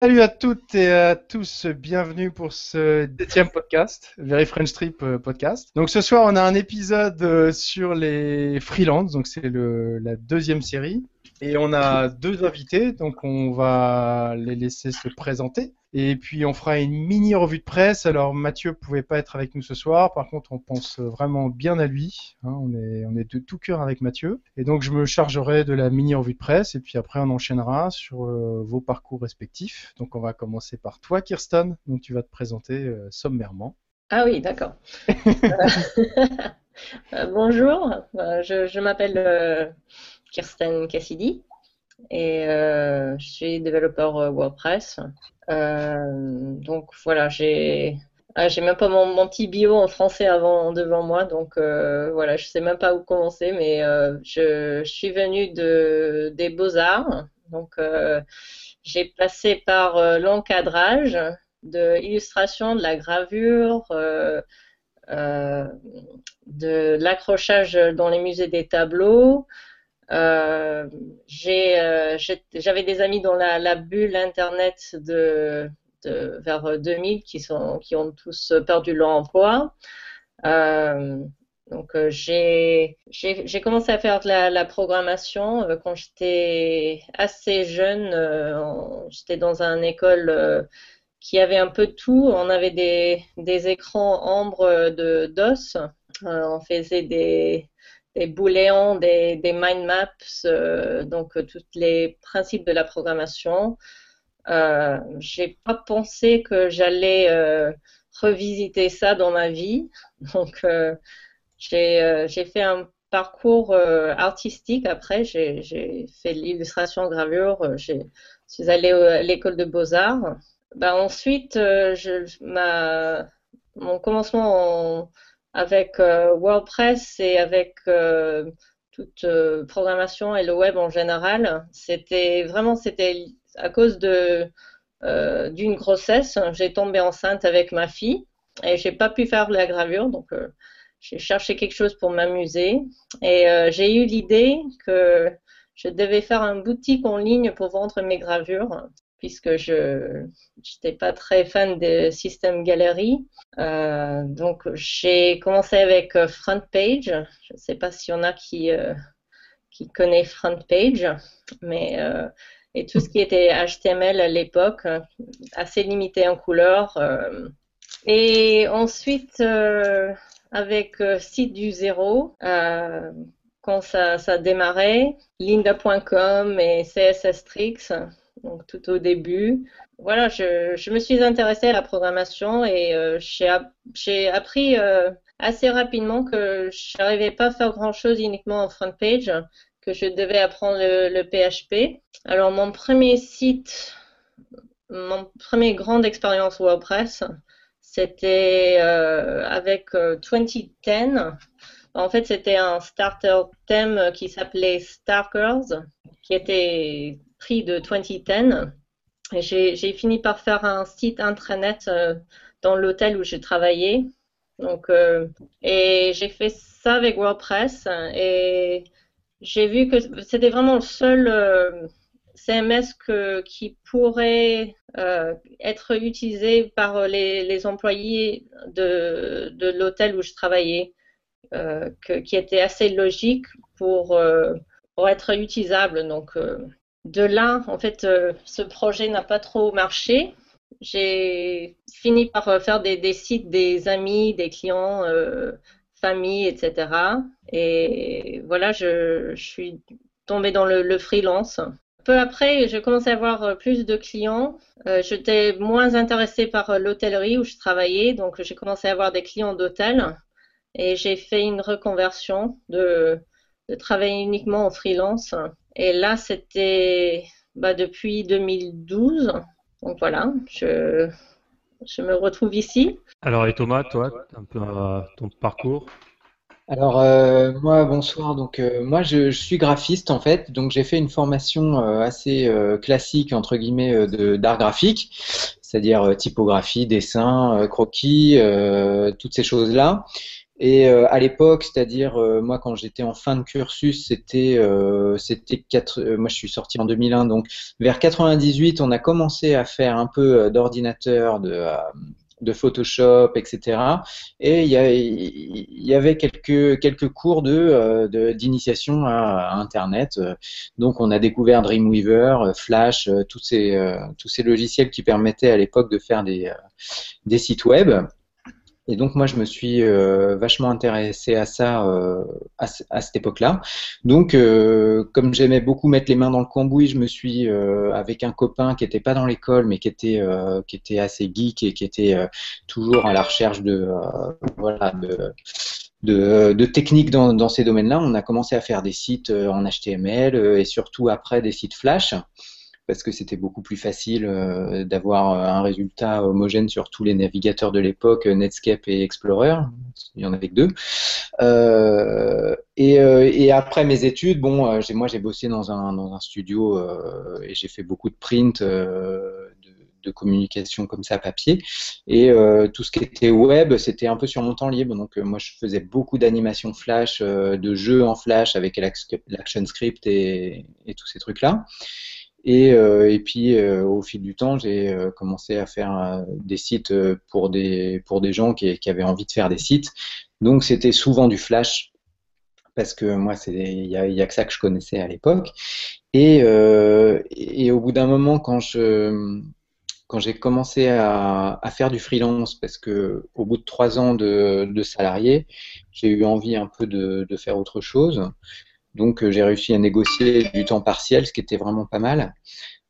Salut à toutes et à tous, bienvenue pour ce deuxième podcast, Very French Trip euh, podcast. Donc ce soir on a un épisode euh, sur les freelances, donc c'est la deuxième série. Et on a deux invités, donc on va les laisser se présenter. Et puis on fera une mini revue de presse. Alors Mathieu pouvait pas être avec nous ce soir, par contre on pense vraiment bien à lui. Hein. on, est, on est de tout cœur avec Mathieu. Et donc je me chargerai de la mini revue de presse et puis après on enchaînera sur euh, vos parcours respectifs. Donc on va commencer par toi Kirsten, donc tu vas te présenter euh, sommairement. Ah oui, d'accord. Euh, bonjour, je, je m'appelle Kirsten Cassidy. Et je suis développeur WordPress. Euh, donc voilà, j'ai ah, j'ai même pas mon, petit bio en français avant devant moi, donc euh, voilà, je sais même pas où commencer, mais euh, je, je, suis venue de des beaux arts, donc j'ai passé par l'encadrage, de l'illustration, de la gravure, de l'accrochage dans les musées des tableaux, euh, euh j'avais des amis dans la, bulle internet de, vers 2000 qui, ont tous perdu leur emploi. Euh, donc j'ai commencé à faire de la, programmation quand j'étais assez jeune. j'étais dans une école qui avait un peu de tout. On avait des, des écrans ambre de DOS. on faisait des, des booléans, des, mind maps, euh, donc euh, tous les principes de la programmation. Euh, j'ai pas pensé que j'allais euh, revisiter ça dans ma vie, donc j'ai fait un parcours artistique après. J'ai fait l'illustration gravure. Je suis allée à l'école de beaux arts. Ben, ensuite, je, mon commencement en avec euh, WordPress et avec euh, toute euh, programmation et le web en général, c'était vraiment c'était à cause de d'une grossesse. J'ai tombé enceinte avec ma fille et j'ai pas pu faire la gravure, donc j'ai cherché quelque chose pour m'amuser et j'ai eu l'idée que je devais faire un boutique en ligne pour vendre mes gravures puisque je n'étais pas très fan des systèmes galeries. Euh, donc j'ai commencé avec euh, FrontPage. Je ne sais pas s'il y en a qui, euh, qui connaît FrontPage, mais et tout ce qui était HTML à l'époque, assez limité en couleur. Et ensuite, avec Site du zéro, quand ça, ça démarrait, Linda.com et CSS Tricks, donc tout au début. Voilà, je, me suis intéressée à la programmation et euh, j'ai appris euh, assez rapidement que je n'arrivais pas à faire grand-chose uniquement en front page, que je devais apprendre le, PHP. Alors mon premier site, mon premier grande expérience WordPress, c'était euh, avec 2010. En fait, c'était un starter theme qui s'appelait Starkers, qui était prix de 2010. J'ai fini par faire un site intranet euh, dans l'hôtel où j'ai travaillé. Donc, euh, et j'ai fait ça avec WordPress et j'ai vu que c'était vraiment le seul euh, CMS que, qui pourrait être utilisé par les, employés de, l'hôtel où je travaillais, qui était assez logique pour, pour être utilisable. Donc, de là, en fait, euh, ce projet n'a pas trop marché. J'ai fini par euh, faire des, sites des amis, des clients, euh, famille, etc. Et voilà, je, suis tombée dans le, freelance. Peu après, j'ai commencé à avoir plus de clients. J'étais moins intéressée par l'hôtellerie où je travaillais, donc j'ai commencé à avoir des clients d'hôtel. Et j'ai fait une reconversion de, de travailler uniquement en freelance et là, c'était bah, depuis 2012. Donc voilà, je, je me retrouve ici. Alors, et Thomas, toi, un peu euh, ton parcours? Alors euh, moi bonsoir. Donc euh, moi je, suis graphiste en fait. Donc j'ai fait une formation assez classique entre guillemets d'art graphique. C'est-à-dire typographie dessin croquis toutes ces choses là Et euh, à l'époque, c'est-à-dire euh, moi quand j'étais en fin de cursus, c'était euh, c'était quatre. moi je suis sorti en 2001, donc vers 98, on a commencé à faire un peu d'ordinateur, de de Photoshop, etc. Et il y, y, avait quelques quelques cours de d'initiation à, Internet. Donc on a découvert Dreamweaver, Flash, tous ces tous ces logiciels qui permettaient à l'époque de faire des des sites web. Et donc moi je me suis euh, vachement intéressé à ça euh, à, cette époque-là. Donc euh, comme j'aimais beaucoup mettre les mains dans le cambouis, je me suis avec un copain qui était pas dans l'école mais qui était qui était assez geek et qui était toujours à la recherche de voilà de de, de techniques dans, dans ces domaines-là. On a commencé à faire des sites en HTML et surtout après des sites Flash parce que c'était beaucoup plus facile euh, d'avoir euh, un résultat homogène sur tous les navigateurs de l'époque, euh, Netscape et Explorer. Il y en avait que deux. et, après mes études, bon, moi j'ai bossé dans un, studio et j'ai fait beaucoup de print. De, communication comme ça papier et tout ce qui était web c'était un peu sur mon temps libre donc moi je faisais beaucoup d'animations flash de jeux en flash avec l'action script et, tous ces trucs là et, euh, et puis euh, au fil du temps, j'ai euh, commencé à faire des sites pour des pour des gens qui, avaient envie de faire des sites. Donc c'était souvent du Flash parce que moi il y a, a, que ça que je connaissais à l'époque. Et, et au bout d'un moment, quand je quand j'ai commencé à, à, faire du freelance, parce que au bout de trois ans de, de salarié, j'ai eu envie un peu de, de faire autre chose. Donc euh, j'ai réussi à négocier du temps partiel, ce qui était vraiment pas mal.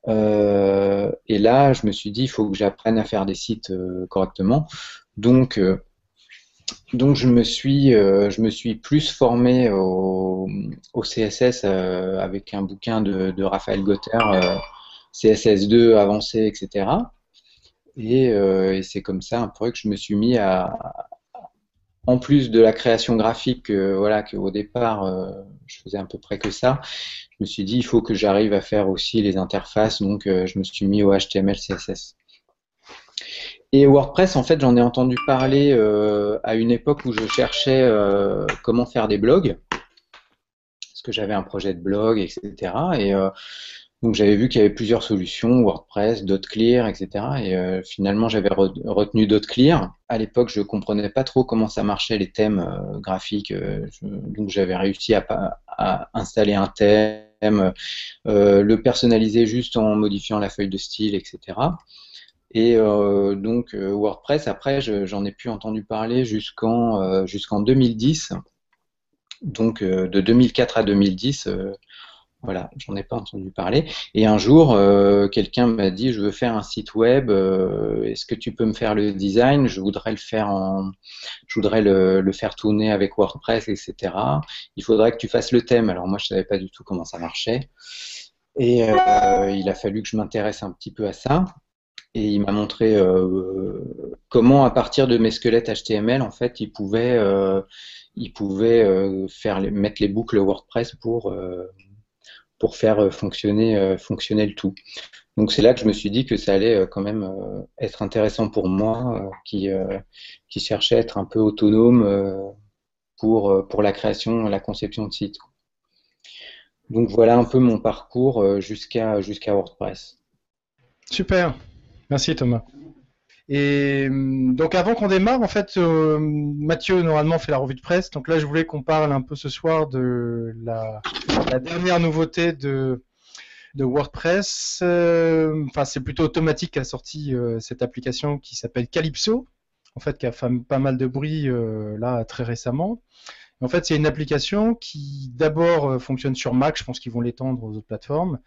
Euh, et là, je me suis dit, il faut que j'apprenne à faire des sites euh, correctement. Donc, donc je me suis, je me suis plus formé au, CSS avec un bouquin de, Raphaël Gotter, CSS2 avancé, etc. Et, et c'est comme ça un peu que je me suis mis à, en plus de la création graphique, euh, voilà, qu'au départ, euh, je faisais à peu près que ça, je me suis dit, il faut que j'arrive à faire aussi les interfaces, donc euh, je me suis mis au HTML, CSS. Et WordPress, en fait, j'en ai entendu parler à une époque où je cherchais comment faire des blogs, parce que j'avais un projet de blog, etc. Et donc j'avais vu qu'il y avait plusieurs solutions, WordPress, DotClear, etc. Et euh, finalement j'avais retenu DotClear. À l'époque je comprenais pas trop comment ça marchait les thèmes euh, graphiques, euh, donc j'avais réussi à, installer un thème, le personnaliser juste en modifiant la feuille de style, etc. Et donc WordPress, après j'en ai plus entendu parler jusqu'en jusqu'en 2010. Donc de 2004 à 2010 voilà, j'en ai pas entendu parler. Et un jour, euh, quelqu'un m'a dit, je veux faire un site web. Euh, est-ce que tu peux me faire le design? Je voudrais le faire en, je voudrais le, faire tourner avec WordPress, etc. Il faudrait que tu fasses le thème. Alors moi, je savais pas du tout comment ça marchait. Et euh, il a fallu que je m'intéresse un petit peu à ça. Et il m'a montré comment, à partir de mes squelettes HTML, en fait, il pouvait, il pouvait faire mettre les boucles WordPress pour pour faire euh, fonctionner, euh, fonctionner le tout. Donc c'est là que je me suis dit que ça allait euh, quand même être intéressant pour moi, qui, qui cherchait à être un peu autonome pour, la création, la conception de site. Donc voilà un peu mon parcours jusqu'à WordPress. Super, merci Thomas. Et hum, donc avant qu'on démarre, en fait, euh, Mathieu normalement fait la revue de presse. Donc là, je voulais qu'on parle un peu ce soir de la, dernière nouveauté de, WordPress. Euh, enfin, c'est plutôt automatique qu'a sorti euh, cette application qui s'appelle Calypso. En fait, qui a fait pas mal de bruit là très récemment. En fait, c'est une application qui d'abord euh, fonctionne sur Mac, je pense qu'ils vont l'étendre aux autres plateformes,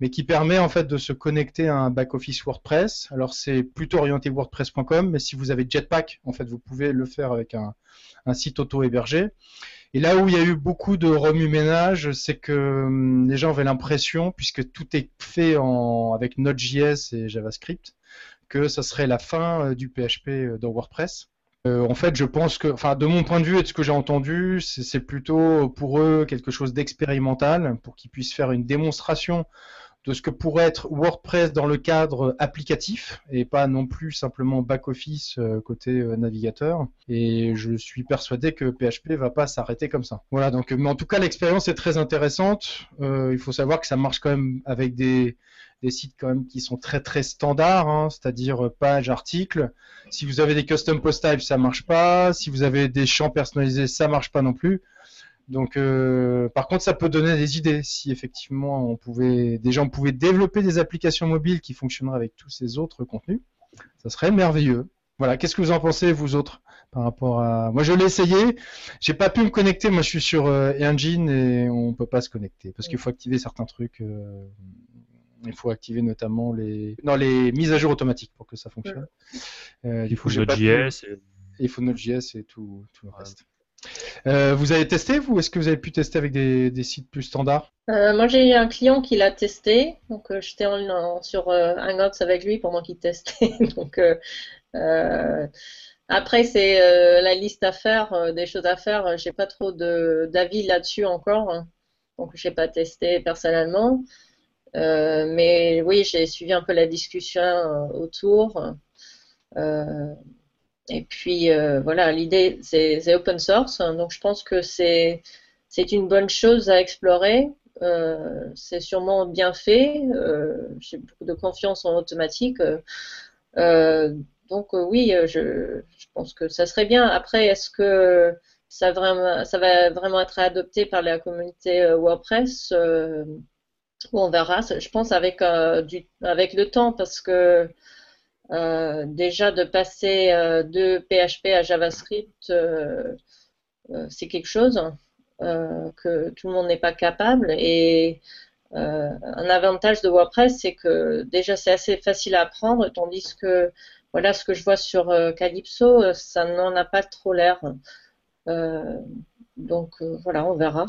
mais qui permet en fait de se connecter à un back-office WordPress. Alors c'est plutôt orienté WordPress.com, mais si vous avez Jetpack, en fait, vous pouvez le faire avec un, site auto-hébergé. Et là où il y a eu beaucoup de remue-ménage, c'est que hum, les gens avaient l'impression, puisque tout est fait en, avec Node.js et JavaScript, que ça serait la fin euh, du PHP euh, dans WordPress. Euh, en fait, je pense que, enfin, de mon point de vue et de ce que j'ai entendu, c'est plutôt pour eux quelque chose d'expérimental, pour qu'ils puissent faire une démonstration de ce que pourrait être WordPress dans le cadre applicatif et pas non plus simplement back-office euh, côté euh, navigateur. Et je suis persuadé que PHP va pas s'arrêter comme ça. Voilà, donc, mais en tout cas, l'expérience est très intéressante. Il faut savoir que ça marche quand même avec des, des sites quand même qui sont très très standards, hein, c'est-à-dire page, article. Si vous avez des custom post types, ça marche pas. Si vous avez des champs personnalisés, ça marche pas non plus. Donc, euh, par contre, ça peut donner des idées. Si effectivement, on pouvait, des gens pouvaient développer des applications mobiles qui fonctionneraient avec tous ces autres contenus, ça serait merveilleux. Voilà. Qu'est-ce que vous en pensez, vous autres, par rapport à Moi, je l'ai essayé. J'ai pas pu me connecter. Moi, je suis sur euh, Engine et on peut pas se connecter parce qu'il faut activer certains trucs. Euh, il faut activer notamment les, non, les mises à jour automatiques pour que ça fonctionne. Euh, il faut Node.js. Et... Il faut Node.js et tout, tout le reste. Euh, vous avez testé, vous Est-ce que vous avez pu tester avec des, sites plus standards? Euh, Moi, j'ai eu un client qui l'a testé. Donc, euh, j'étais sur Hangouts avec lui pendant qu'il testait. donc, après, c'est la liste à faire, des choses à faire. J'ai pas trop d'avis là-dessus encore. Hein. Donc, j'ai pas testé personnellement. Mais oui, j'ai suivi un peu la discussion autour. Et puis euh, voilà, l'idée c'est open source, hein, donc je pense que c'est une bonne chose à explorer. Euh, c'est sûrement bien fait. Euh, j'ai beaucoup de confiance en automatique. donc oui, je, je, pense que ça serait bien. Après, est-ce que ça, vraiment, ça va vraiment être adopté par la communauté WordPress? On verra. Je pense avec, du, avec le temps parce que euh, déjà de passer euh, de PHP à JavaScript, euh, c'est quelque chose que tout le monde n'est pas capable. Et un avantage de WordPress, c'est que déjà c'est assez facile à apprendre, tandis que voilà ce que je vois sur Calypso, ça n'en a pas trop l'air. donc voilà, on verra.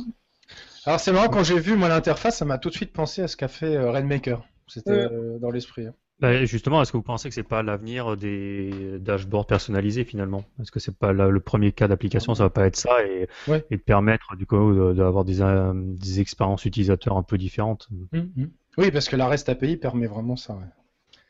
Alors c'est marrant quand j'ai vu moi l'interface, ça m'a tout de suite pensé à ce qu'a fait Rainmaker. C'était dans l'esprit. Hein. Bah, justement, est-ce que vous pensez que c'est pas l'avenir des dashboards personnalisés finalement? Est-ce que c'est pas le premier cas d'application Ça va pas être ça et, et de permettre du coup d'avoir des, euh, des, expériences utilisateurs un peu différentes? Hum, hum. Oui, parce que la REST API permet vraiment ça.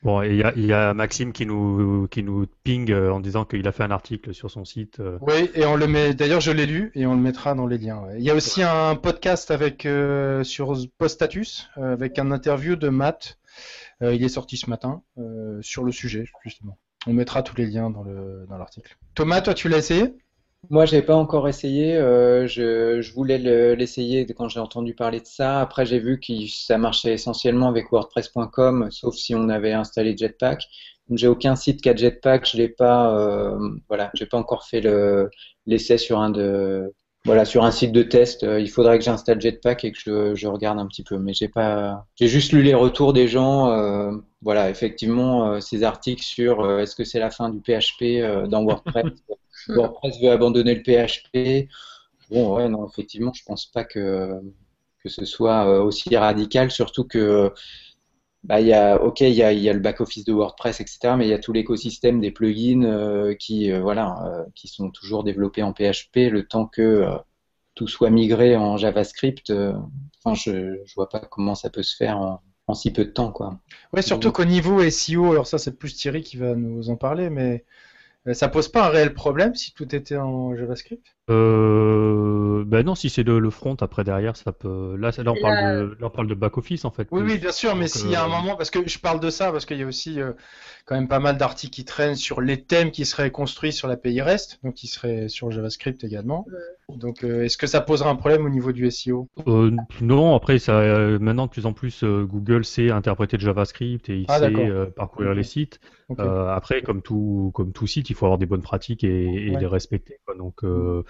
Bon, il y, a Maxime qui nous, qui ping euh, en disant qu'il a fait un article sur son site. Euh. Oui, et on le met. D'ailleurs, je l'ai lu et on le mettra dans les liens. Il y a aussi un podcast avec sur Postatus avec un interview de Matt euh, il est sorti ce matin euh, sur le sujet, justement. On mettra tous les liens dans l'article. Dans Thomas, toi, tu l'as essayé? Moi, je n'ai pas encore essayé. Euh, je, voulais l'essayer quand j'ai entendu parler de ça. Après, j'ai vu que ça marchait essentiellement avec WordPress.com, sauf si on avait installé Jetpack. J'ai aucun site qui a Jetpack. Je l'ai pas. voilà, j'ai pas encore fait l'essai sur un de voilà, sur un site de test, euh, il faudrait que j'installe Jetpack et que je, regarde un petit peu. Mais j'ai pas, j'ai juste lu les retours des gens. Euh, voilà, effectivement, euh, ces articles sur est-ce que c'est la fin du PHP dans WordPress. WordPress veut abandonner le PHP. Bon, ouais, non, effectivement, je pense pas que que ce soit aussi radical, surtout que bah, y a, ok, il y a, y a, le back-office de WordPress, etc., mais il y a tout l'écosystème des plugins euh, qui, euh, voilà, euh, qui sont toujours développés en PHP, le temps que tout soit migré en JavaScript. Enfin, je ne vois pas comment ça peut se faire en, en si peu de temps, quoi. Ouais, surtout qu'au niveau SEO, alors ça, c'est plus Thierry qui va nous en parler, mais ça pose pas un réel problème si tout était en JavaScript? Euh, ben non, si c'est le, front après derrière, ça peut. Là, là on parle de, là, on parle de back office en fait. Oui, oui, bien sûr, mais s'il y a un euh, moment, parce que je parle de ça, parce qu'il y a aussi euh, quand même pas mal d'articles qui traînent sur les thèmes qui seraient construits sur l'API REST, donc qui seraient sur JavaScript également. Donc, euh, est-ce que ça posera un problème au niveau du SEO Non, après, ça, maintenant de plus en plus, Google sait interpréter le JavaScript et il ah, sait parcourir les sites. après, comme tout, comme tout site, il faut avoir des bonnes pratiques et, les respecter. Quoi. Donc, mm.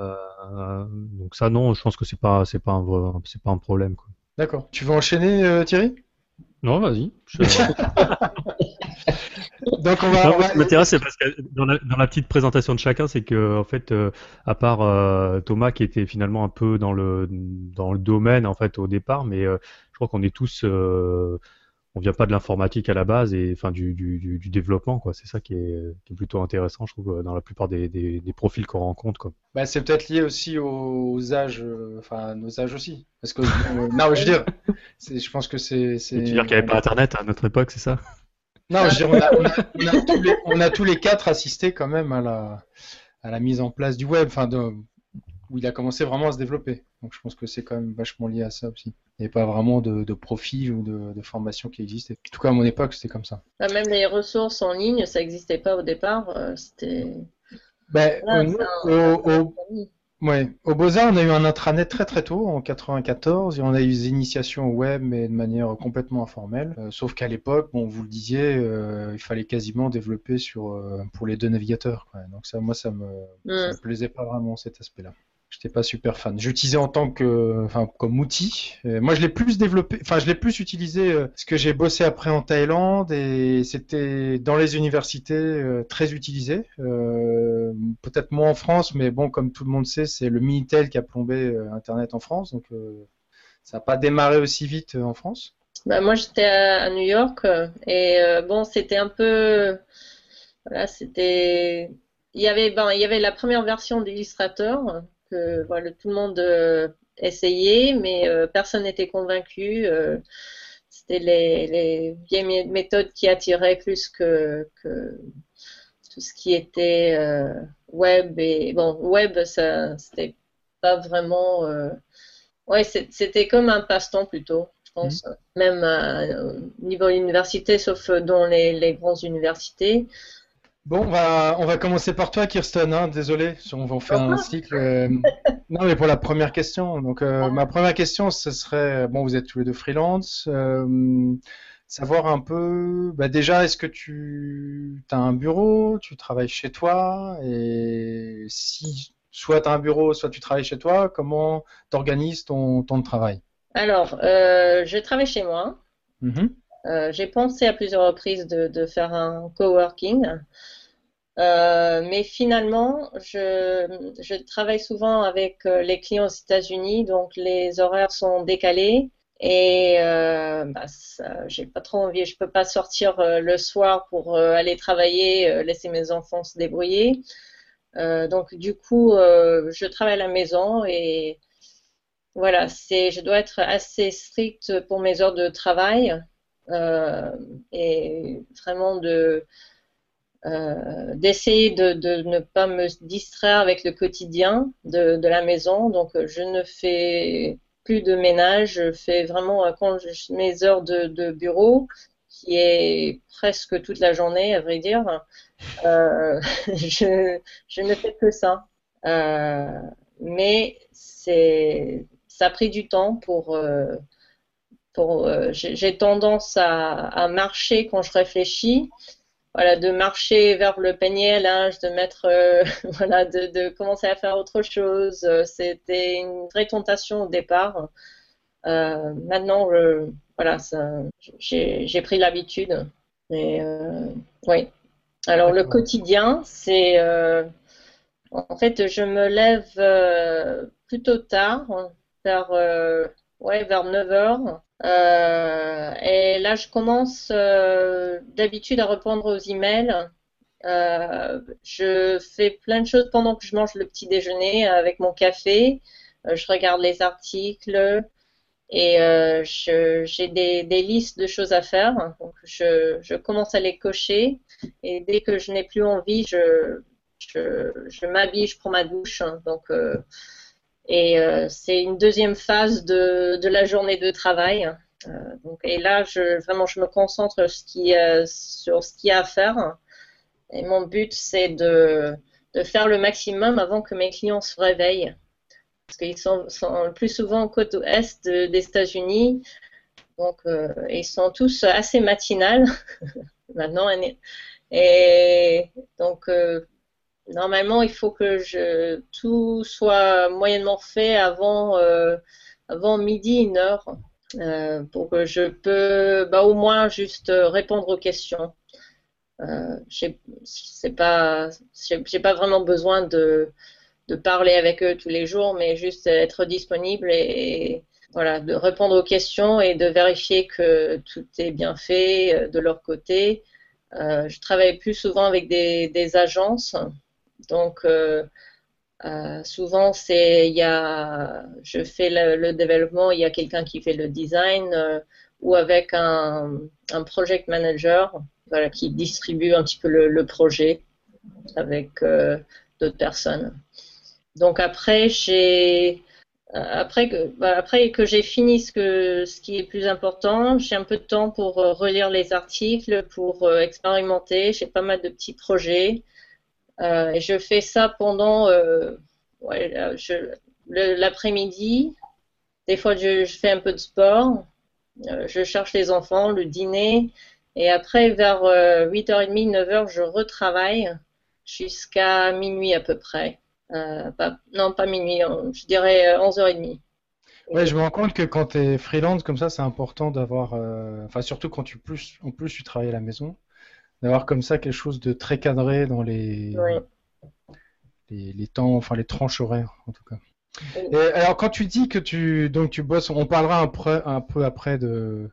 Euh, donc ça, non, je pense que c'est pas, c'est pas un, c'est pas un problème. D'accord. Tu veux enchaîner, euh, Thierry? Non, vas-y. Donc on va. L'intérêt, c'est parce que dans la, dans la, petite présentation de chacun, c'est que en fait, euh, à part Thomas qui était finalement un peu dans le dans le domaine en fait au départ, mais je crois qu'on est tous on vient pas de l'informatique à la base et enfin du, du, du développement quoi. C'est ça qui est, qui est, plutôt intéressant, je trouve, dans la plupart des, des, des profils qu'on rencontre quoi. Bah, c'est peut-être lié aussi aux âges, euh, enfin nos âges aussi. Parce que euh, non, je veux dire, je pense que c'est. Tu veux dire qu'il n'y avait pas Internet à notre époque, c'est ça? Non, je veux dire, on a, on, a, on, a tous les, on a tous les quatre assisté quand même à la, à la mise en place du web, enfin de, où il a commencé vraiment à se développer. Donc je pense que c'est quand même vachement lié à ça aussi. Il n'y avait pas vraiment de, de profil ou de, de, formation qui existait. En tout cas, à mon époque, c'était comme ça. Ah, même les ressources en ligne, ça n'existait pas au départ. Euh, c'était. Ben, au, ouais. au Beaux-Arts, on a eu un intranet très très tôt, en 94, et on a eu des initiations au web, mais de manière complètement informelle. Euh, sauf qu'à l'époque, bon, vous le disiez, euh, il fallait quasiment développer sur, pour les deux navigateurs. Quoi. Donc ça, moi, ça me, ça mm. me plaisait pas vraiment cet aspect-là. J'étais pas super fan. J'utilisais en tant que, enfin, comme outil. moi, je l'ai plus développé, enfin, je l'ai plus utilisé euh, parce que j'ai bossé après en Thaïlande et c'était dans les universités euh, très utilisé. Euh, Peut-être moins en France, mais bon, comme tout le monde sait, c'est le Minitel qui a plombé euh, Internet en France, donc ça n'a pas démarré aussi vite en France. Bah, moi, j'étais à, New York et bon, c'était un peu, voilà, c'était, il y avait, ben, il y avait la première version d'Illustrator que voilà, tout le monde euh, essayait, mais euh, personne n'était convaincu. Euh, c'était les, les, vieilles méthodes qui attiraient plus que, que tout ce qui était web et bon web ça c'était pas vraiment ouais c'était comme un passe-temps plutôt je pense mmh. même au niveau université sauf dans les, les grandes universités Bon, on va, on va commencer par toi, Kirsten. Hein, désolé, on va faire un cycle. Euh, non, mais pour la première question. Donc, euh, ma première question, ce serait bon, vous êtes tous les deux freelance. Euh, savoir un peu, bah déjà, est-ce que tu as un bureau, tu travailles chez toi, et si soit tu as un bureau, soit tu travailles chez toi, comment tu organises ton temps de travail? Alors, je travaille chez moi. Mm-hmm. J'ai pensé à plusieurs reprises de, faire un coworking. Euh, mais finalement, je, travaille souvent avec euh, les clients aux États-Unis, donc les horaires sont décalés et euh, bah, j'ai pas trop envie. Je peux pas sortir euh, le soir pour aller travailler, laisser mes enfants se débrouiller. donc du coup, je travaille à la maison et voilà, c'est, je dois être assez stricte pour mes heures de travail et vraiment de euh, d'essayer de, de, ne pas me distraire avec le quotidien de, de, la maison. Donc, euh, je ne fais plus de ménage. Je fais vraiment euh, mes heures de, de, bureau, qui est presque toute la journée, à vrai dire. Euh, je, je, ne fais que ça. Euh, mais ça a pris du temps pour. Pour j'ai tendance à, à, marcher quand je réfléchis voilà, de marcher vers le panier à linge, de mettre, euh, voilà, de, de, commencer à faire autre chose. Euh, c'était une vraie tentation au départ. Euh, maintenant, je, voilà, j'ai pris l'habitude. Euh, oui. Alors le quotidien, c'est en fait, je me lève plutôt tard, vers ouais, vers 9 heures. Euh, et là, je commence euh, d'habitude à répondre aux emails. Euh, je fais plein de choses pendant que je mange le petit déjeuner avec mon café. Je regarde les articles et j'ai des, listes de choses à faire. Donc, je, commence à les cocher et dès que je n'ai plus envie, je, m'habille, je prends ma douche. Et euh, c'est une deuxième phase de, la journée de travail. Euh, donc, et là, vraiment, je me concentre sur ce qui, sur ce qu'il y a à faire. Et mon but, c'est de, faire le maximum avant que mes clients se réveillent. Parce qu'ils sont, le plus souvent côte ouest des États-Unis. Donc, euh, ils sont tous assez matinales maintenant. Et donc, euh, normalement, il faut que tout soit moyennement fait avant, euh, midi, une heure, euh, pour que je peux bah, au moins juste répondre aux questions. Euh, c'est pas, vraiment besoin de, parler avec eux tous les jours, mais juste être disponible et, voilà, de répondre aux questions et de vérifier que tout est bien fait de leur côté. je travaille plus souvent avec des agences, donc euh, souvent, c'est y a, je fais le, développement, il y a quelqu'un qui fait le design euh, ou avec un, un, project manager, voilà, qui distribue un petit peu le, projet avec euh, d'autres personnes. Donc après, j'ai après que, bah, après que j'ai fini ce, que, ce qui est plus important, j'ai un peu de temps pour relire les articles, pour expérimenter. J'ai pas mal de petits projets. Euh, je fais ça pendant euh, l'après-midi. Des fois, je, fais un peu de sport. Euh, je cherche les enfants, le dîner. Et après, vers 8h30, 9h, je retravaille jusqu'à minuit à peu près. Non, pas minuit, je dirais 11h30. Ouais, je me rends compte que quand tu es freelance comme ça, c'est important d'avoir, enfin surtout quand tu en plus tu travailles à la maison, d'avoir comme ça quelque chose de très cadré dans les, les, temps, enfin les tranches horaires en tout cas. Et alors quand tu dis que tu donc tu bosses, on parlera un, peu, un peu après de,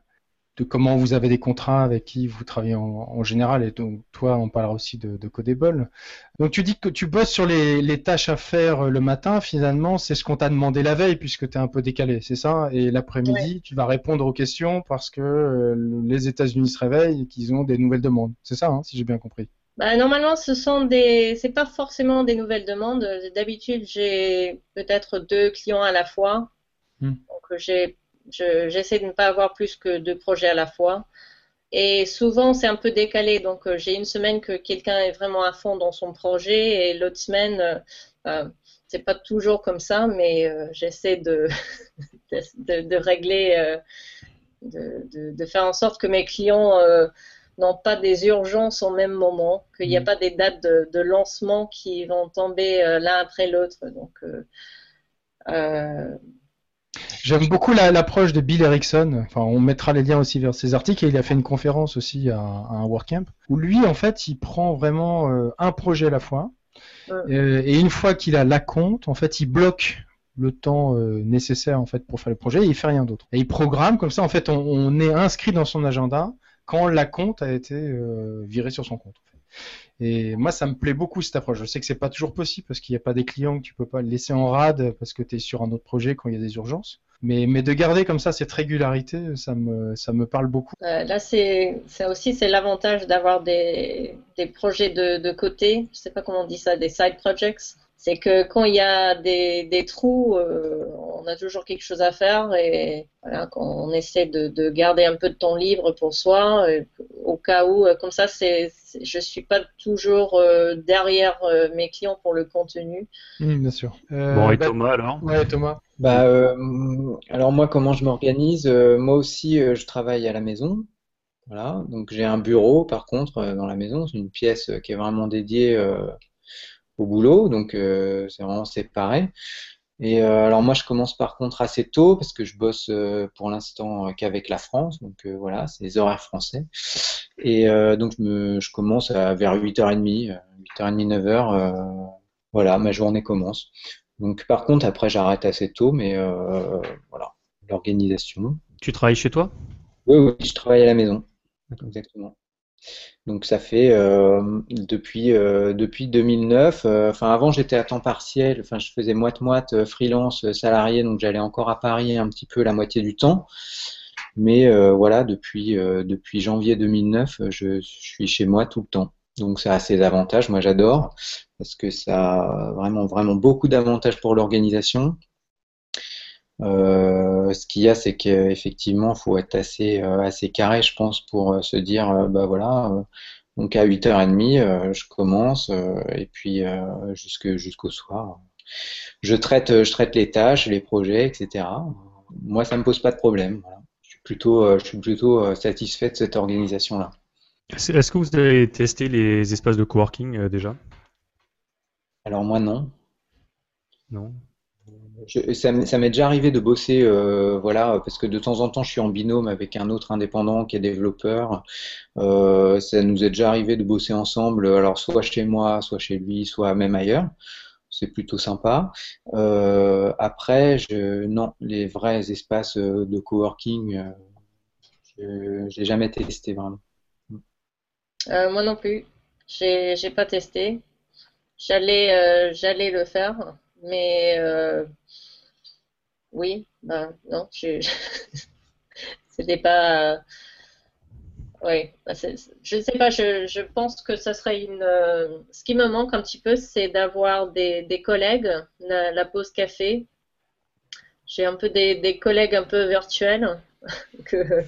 de comment vous avez des contrats avec qui vous travaillez en, général et donc toi on parlera aussi de, de Codable. Donc tu dis que tu bosses sur les, les tâches à faire le matin, finalement c'est ce qu'on t'a demandé la veille puisque tu es un peu décalé, c'est ça? Et l'après-midi tu vas répondre aux questions parce que euh, les États-Unis se réveillent et qu'ils ont des nouvelles demandes. C'est ça hein, si j'ai bien compris? Bah, normalement, ce sont des, c'est pas forcément des nouvelles demandes. D'habitude, j'ai peut-être deux clients à la fois. Hmm. Donc, j'ai j'essaie de ne pas avoir plus que deux projets à la fois. Et souvent, c'est un peu décalé. Donc, euh, j'ai une semaine que quelqu'un est vraiment à fond dans son projet et l'autre semaine, euh, euh c'est pas toujours comme ça, mais euh, j'essaie de, de, régler, de, de, faire en sorte que mes clients n'ont pas des urgences au même moment, qu'il n'y a mmh. pas des dates de, lancement qui vont tomber l'un après l'autre. Donc, J'aime beaucoup l'approche de Bill Erickson. Enfin, on mettra les liens aussi vers ses articles et il a fait une conférence aussi à, un WordCamp où lui, en fait, il prend vraiment euh, un projet à la fois euh, et une fois qu'il a la compte, en fait, il bloque le temps euh, nécessaire en fait pour faire le projet et il fait rien d'autre. Et il programme comme ça. En fait, on, on, est inscrit dans son agenda quand la compte a été virée sur son compte. Et moi, ça me plaît beaucoup cette approche. Je sais que c'est pas toujours possible parce qu'il n'y a pas des clients que tu peux pas laisser en rade parce que tu es sur un autre projet quand il y a des urgences. Mais, mais de garder comme ça cette régularité, ça me, ça me parle beaucoup. Euh, là, c'est aussi l'avantage d'avoir des, des projets de, de côté. Je sais pas comment on dit ça, des side projects c'est que quand il y a des, des trous, euh, on a toujours quelque chose à faire et voilà, on essaie de, de, garder un peu de temps libre pour soi, euh, au cas où, euh, comme ça, c'est, je suis pas toujours derrière mes clients pour le contenu. Mmh, bien sûr. bon, et bah, Thomas alors? Ouais, Thomas. Bah, alors moi, comment je m'organise? Moi aussi, je travaille à la maison. Voilà, donc j'ai un bureau par contre dans la maison, c'est une pièce qui est vraiment dédiée au boulot, donc euh, c'est vraiment séparé. Et euh, alors moi je commence par contre assez tôt parce que je bosse euh, pour l'instant qu'avec la France, donc voilà, c'est les horaires français. Et donc je, me, je commence à, vers 8h30, 8h30, 9h, voilà, ma journée commence. Donc par contre après j'arrête assez tôt, mais voilà, l'organisation. Tu travailles chez toi? Oui, oui, je travaille à la maison, exactement. Donc ça fait euh, depuis euh, depuis 2009. Euh, enfin avant j'étais à temps partiel. Enfin je faisais moite moite freelance salarié donc j'allais encore à Paris un petit peu la moitié du temps. Mais voilà depuis depuis janvier 2009 je, suis chez moi tout le temps. Donc ça a ses avantages. Moi j'adore parce que ça a vraiment vraiment beaucoup d'avantages pour l'organisation. Euh, ce qu'il y a, c'est qu'effectivement, il faut être assez, euh, assez carré, je pense, pour euh, se dire, bah voilà, donc à 8h30, je commence, et puis jusqu'au soir. Je traite, je traite les tâches, les projets, etc. Moi, ça me pose pas de problème. Je suis plutôt, je suis plutôt satisfait de cette organisation-là. Est-ce que vous avez testé les espaces de coworking déjà? Alors moi, non. Non? Ça, m'est déjà arrivé de bosser, euh, voilà, parce que de temps en temps, je suis en binôme avec un autre indépendant qui est développeur. Euh, ça nous est déjà arrivé de bosser ensemble, alors soit chez moi, soit chez lui, soit même ailleurs. c'est plutôt sympa. après, je, non, les vrais espaces de coworking, je n'ai jamais testé vraiment. moi non plus. J'ai, j'ai pas testé. J'allais, j'allais le faire, mais oui, ben non, je... c'était pas. Oui, bah, je ne sais pas, je, pense que ça serait une. Euh, ce qui me manque un petit peu, c'est d'avoir des, collègues, la, pause café. J'ai un peu des, collègues un peu virtuels, que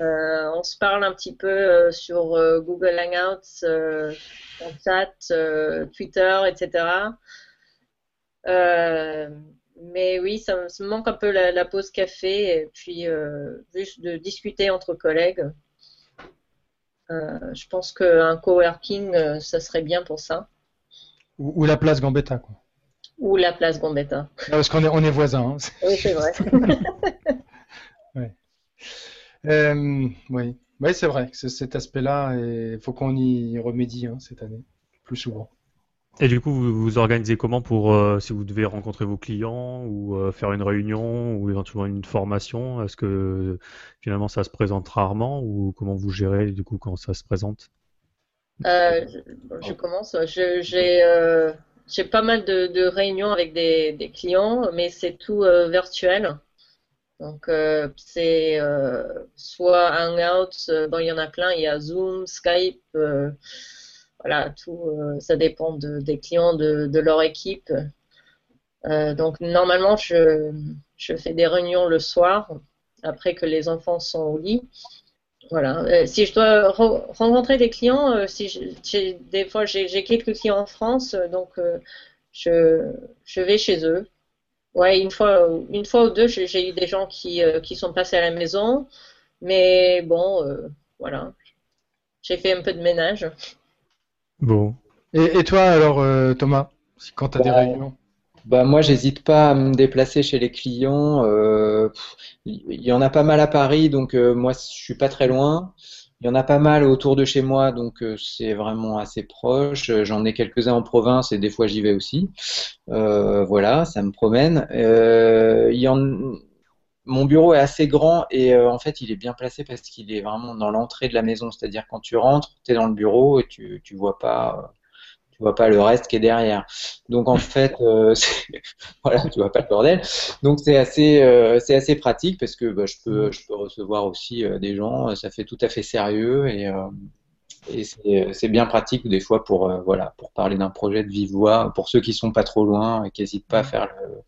euh, on se parle un petit peu euh, sur Google Hangouts, en chat, Twitter, etc. mais oui, ça, me manque un peu la, la pause café et puis juste de discuter entre collègues. Euh, je pense qu'un coworking, euh, ça serait bien pour ça. Ou, la place Gambetta, quoi. Ou la place Gambetta. Ah, parce qu'on est, on est voisins. Hein. Oui, c'est vrai. Euh, oui, oui c'est vrai. Cet aspect-là, il faut qu'on y remédie hein, cette année, plus souvent. Et du coup, vous vous organisez comment pour euh, si vous devez rencontrer vos clients ou euh, faire une réunion ou éventuellement une formation Est-ce que finalement ça se présente rarement ou comment vous gérez du coup quand ça se présente? Euh, je, commence. J'ai pas mal de, réunions avec des, clients, mais c'est tout virtuel. Donc c'est soit Hangout, bon il y en a plein, il y a Zoom, Skype voilà, tout, euh, ça dépend des clients, de, leur équipe. Euh, donc normalement, je, fais des réunions le soir, après que les enfants sont au lit. Voilà. Euh, si je dois rencontrer des clients, si j'ai des fois j'ai quelques clients en France, donc je, vais chez eux. Ouais, une fois, une fois ou deux, j'ai eu des gens qui, qui sont passés à la maison, mais bon, voilà. J'ai fait un peu de ménage. Bon. Et, toi alors, euh, Thomas, quand tu as des bah, réunions bah moi, j'hésite pas à me déplacer chez les clients. Euh, il y en a pas mal à Paris, donc euh, moi, je suis pas très loin. Il y en a pas mal autour de chez moi, donc c'est vraiment assez proche. J'en ai quelques-uns en province et des fois j'y vais aussi. voilà, ça me promène. il y en mon bureau est assez grand et euh, en fait il est bien placé parce qu'il est vraiment dans l'entrée de la maison, c'est-à-dire quand tu rentres, tu es dans le bureau et tu tu vois pas tu vois pas le reste qui est derrière. Donc en fait euh, voilà, tu vois pas le bordel. Donc c'est assez euh, c'est assez pratique parce que bah, je peux je peux recevoir aussi des gens, ça fait tout à fait sérieux et et c'est bien pratique des fois pour voilà pour parler d'un projet de vive voix pour ceux qui sont pas trop loin et qui n'hésitent pas à faire le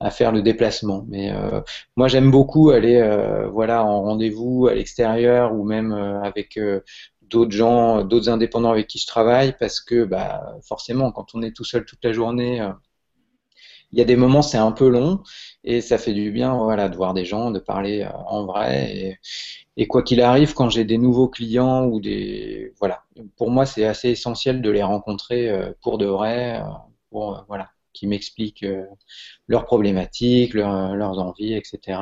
à faire le déplacement. Mais euh, moi, j'aime beaucoup aller, euh, voilà, en rendez-vous à l'extérieur ou même euh, avec d'autres gens, d'autres indépendants avec qui je travaille, parce que, bah, forcément, quand on est tout seul toute la journée, il y a des moments c'est un peu long et ça fait du bien, voilà, de voir des gens, de parler en vrai. Et, et quoi qu'il arrive, quand j'ai des nouveaux clients ou des, voilà, pour moi, c'est assez essentiel de les rencontrer pour de vrai, pour, voilà qui m'expliquent euh, leurs problématiques, leurs envies, etc.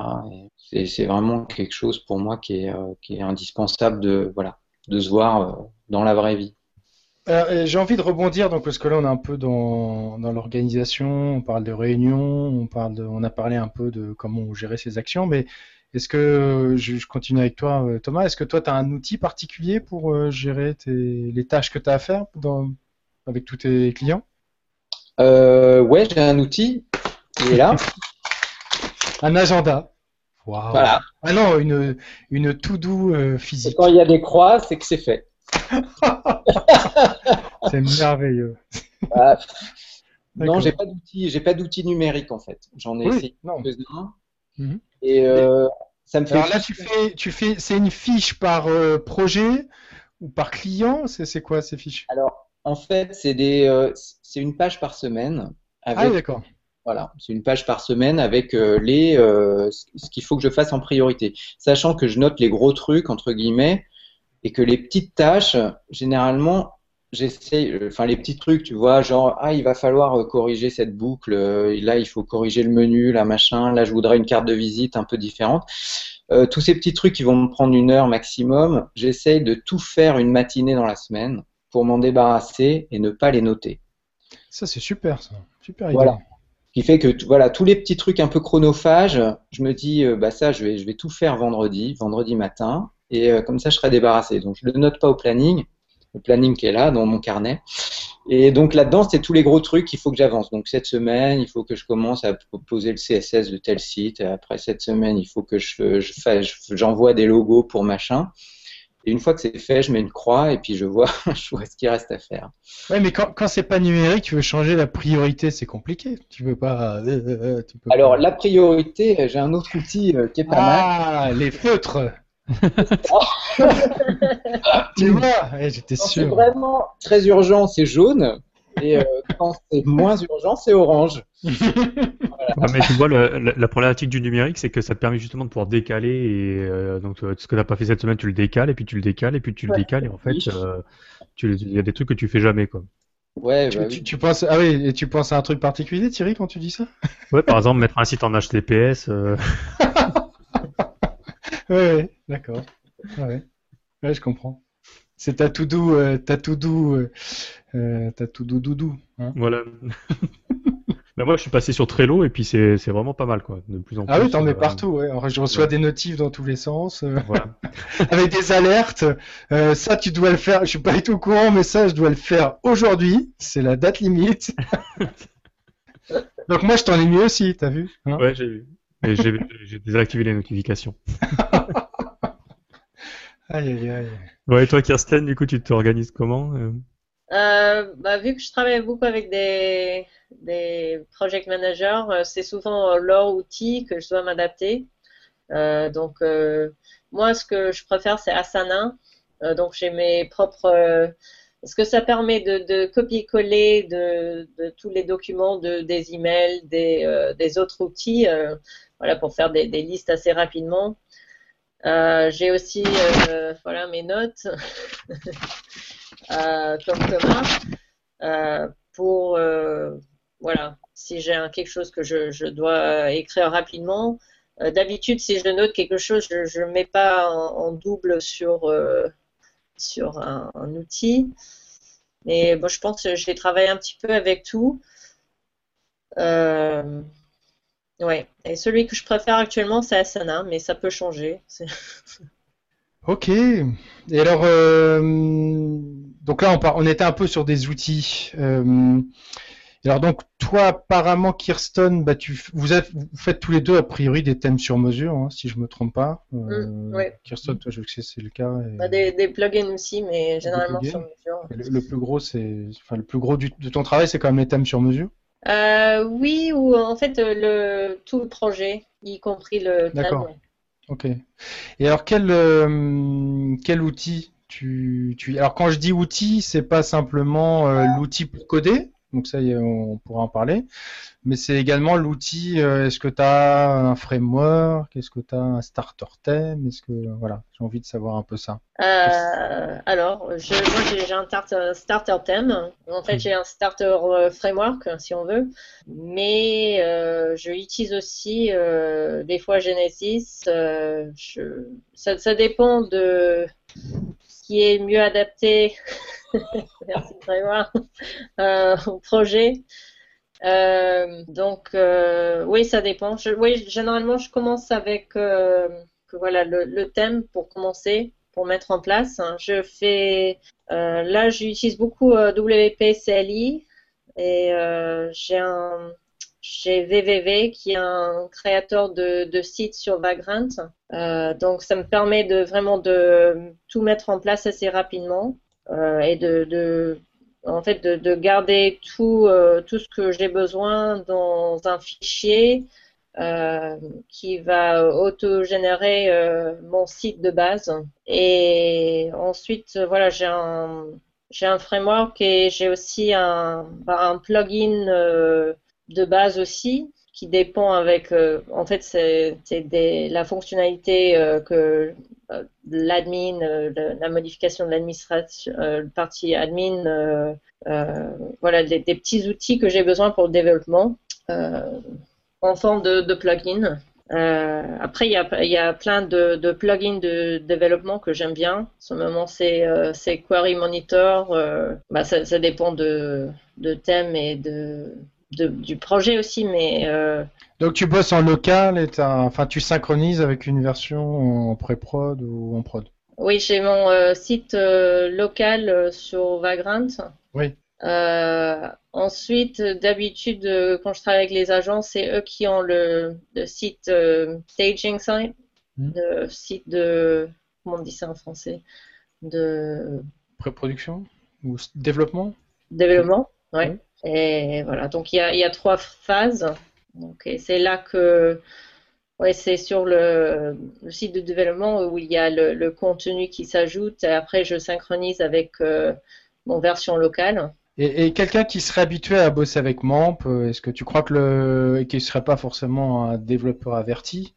c'est vraiment quelque chose pour moi qui est, euh, indispensable de, voilà, de se voir euh, dans la vraie vie. J'ai envie de rebondir donc parce que là on est un peu dans, dans l'organisation, on parle de réunions, on parle on a parlé un peu de comment gérait ses actions, mais est-ce que je, continue avec toi Thomas, est-ce que toi tu as un outil particulier pour gérer les tâches que tu as à faire avec tous tes clients? Euh, ouais, j'ai un outil. Il est là. un agenda. Voilà. Ah non, une, une to-do euh, physique. quand il y a des croix, c'est que c'est fait. c'est merveilleux. non, j'ai pas d'outil, j'ai pas d'outil numérique en fait. J'en ai essayé mhm. Et euh, ça me fait. Alors là, tu fais, tu fais, c'est une fiche par euh, projet ou par client? C'est quoi ces fiches? Alors, en fait, c'est des, euh, c'est une page par semaine. Avec, ah, d'accord. Voilà, c'est une page par semaine avec euh, les, euh, ce qu'il faut que je fasse en priorité, sachant que je note les gros trucs entre guillemets et que les petites tâches, généralement, j'essaie, enfin les petits trucs, tu vois, genre ah il va falloir corriger cette boucle, là il faut corriger le menu, là machin, là je voudrais une carte de visite un peu différente. tous ces petits trucs qui vont me prendre une heure maximum, j'essaye de tout faire une matinée dans la semaine pour m'en débarrasser et ne pas les noter. Ça, c'est super, ça. Super idée. Voilà. Ce qui fait que voilà, tous les petits trucs un peu chronophages, je me dis, bah ça, je vais, je vais tout faire vendredi, vendredi matin, et comme ça, je serai débarrassé. Donc, je ne le note pas au planning, le planning qui est là, dans mon carnet. Et donc là-dedans, c'est tous les gros trucs qu'il faut que j'avance. Donc cette semaine, il faut que je commence à poser le CSS de tel site. Après cette semaine, il faut que je, j'envoie des logos pour machin. Et une fois que c'est fait, je mets une croix et puis je vois, je vois ce qu'il reste à faire. Ouais, mais quand, quand c'est pas numérique, tu veux changer la priorité, c'est compliqué. Tu veux pas. Euh, euh, euh, tu peux Alors la priorité, j'ai un autre outil qui est pas mal. Ah, les feutres. tu vois, j'étais sûr. C'est vraiment très urgent, c'est jaune. Et euh, quand c'est moins urgent, c'est orange. mais tu vois, la, problématique du numérique, c'est que ça te permet justement de pouvoir décaler. Et euh, donc, euh, ce que tu n'as pas fait cette semaine, tu le décales, et puis tu le décales, et puis tu le décales. Et en fait, il y a des trucs que tu fais jamais. Quoi. Ouais, tu, bah tu, penses ah oui, et tu penses à un truc particulier, Thierry, quand tu dis ça? Ouais, par exemple, mettre un site en HTTPS. ouais, d'accord. Ouais. ouais, je comprends. C'est ta tout doux, euh, ta tout doux, euh, euh, ta tout doux doudou. Hein voilà. Mais moi, je suis passé sur Trello et puis c'est vraiment pas mal, quoi. De plus en ah oui, t'en mets partout, ouais. je reçois des notifs dans tous les sens. Voilà. avec des alertes. ça, tu dois le faire. Je suis pas du tout au courant, mais ça, je dois le faire aujourd'hui. C'est la date limite. Donc moi, je t'en ai mis aussi, t'as vu hein Ouais, j'ai vu. Et j'ai désactivé les notifications. Aïe, aïe, aïe. Ouais, et toi, Kirsten, du coup, tu t'organises comment euh? Euh, bah, Vu que je travaille beaucoup avec des, des project managers, euh, c'est souvent leur outil que je dois m'adapter. donc, moi, ce que je préfère, c'est Asana. donc, j'ai mes propres parce que ça permet de, copier-coller de, tous les documents, de, des emails, des, des autres outils voilà, pour faire des, listes assez rapidement. Euh, j'ai aussi euh, voilà, mes notes euh, commun pour voilà, si j'ai quelque chose que je, dois écrire rapidement. D'habitude, si je note quelque chose, je ne mets pas en, double sur, sur un, outil. Mais bon, je pense que j'ai travaillé un petit peu avec tout. Ouais. Et celui que je préfère actuellement, c'est Asana, mais ça peut changer. ok. Et alors, euh, donc là, on, on, était un peu sur des outils. Euh, alors donc, toi, apparemment, Kirsten, bah, tu, vous, faites tous les deux a priori des thèmes sur mesure, hein, si je me trompe pas. Euh, mm, Kirsten, toi, je sais que c'est le cas. Bah, des, plugins aussi, mais généralement sur mesure. Le, plus gros, c'est, enfin, le plus gros de ton travail, c'est quand même les thèmes sur mesure. Euh, oui, ou en fait euh, le, tout le projet, y compris le D'accord. Ok. Et alors quel, euh, quel outil tu, tu... Alors quand je dis outil, c'est pas simplement l'outil pour coder, donc ça on pourra en parler, mais c'est également l'outil, euh, est-ce que tu as un framework, est-ce que tu as un starter thème, est-ce que voilà, j'ai envie de savoir un peu ça. Euh, alors, moi j'ai un starter thème, en fait j'ai un starter euh, framework si on veut, mais je utilise aussi des fois Genesis, ça, dépend de qui est mieux adapté, de au projet. Euh, donc, euh, oui, ça dépend. oui, généralement, je commence avec euh, voilà, le, thème pour commencer, pour mettre en place. Je fais, là, j'utilise beaucoup WPCLI et j'ai un j'ai VVV qui est un créateur de, sites sur Vagrant. donc ça me permet de vraiment de tout mettre en place assez rapidement et de, en fait de, garder tout, euh, tout ce que j'ai besoin dans un fichier euh, qui va auto-générer euh, mon site de base. Et ensuite, voilà, j'ai un, j'ai un framework et j'ai aussi un plugin de base aussi qui dépend avec, en fait, c'est, la fonctionnalité que euh, l'admin, euh, la modification de l'administration, euh, partie admin, voilà, des, petits outils que j'ai besoin pour le développement en forme de, plugin. Euh, après, il y a, y a, plein de, plugins de développement que j'aime bien. En ce moment, c'est euh, Query Monitor. Euh, bah, ça, ça, dépend de, de thème et de, du projet aussi, mais. Euh, Donc tu bosses en local et enfin tu synchronises avec une version en pré-prod ou en prod? Oui, j'ai mon site local sur Vagrant. Oui. Euh, ensuite, d'habitude, euh, quand je travaille avec les agences, c'est eux qui ont le, site euh, staging site, hmm. le site de comment on dit ça en français, de pré-production ou développement? Développement, oui. Et voilà, donc il y a, y a, trois phases. Donc, c'est là que Ouais, c'est sur le, le, site de développement où il y a le, le contenu qui s'ajoute. Et après, je synchronise avec mon version locale. Et, quelqu'un qui serait habitué à bosser avec MAMP, euh, est-ce que tu crois que le, qui ne serait pas forcément un développeur averti,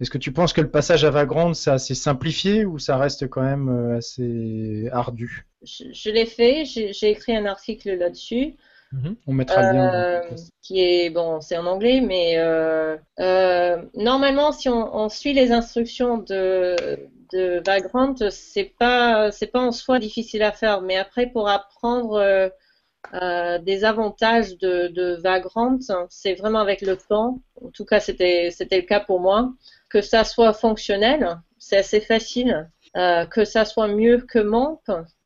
est-ce que tu penses que le passage à Vagrant, c'est assez simplifié ou ça reste quand même euh, assez ardu? Je, l'ai fait, j'ai écrit un article là-dessus. Mhm. On mettra le lien. Euh, qui est bon, c'est en anglais, mais normalement, si on, suit les instructions de, de Vagrant, c'est pas c'est pas en soi difficile à faire, mais après pour apprendre euh, des avantages de, de Vagrant, c'est vraiment avec le temps, en tout cas c'était le cas pour moi, que ça soit fonctionnel, c'est assez facile, euh, que ça soit mieux que MAMP,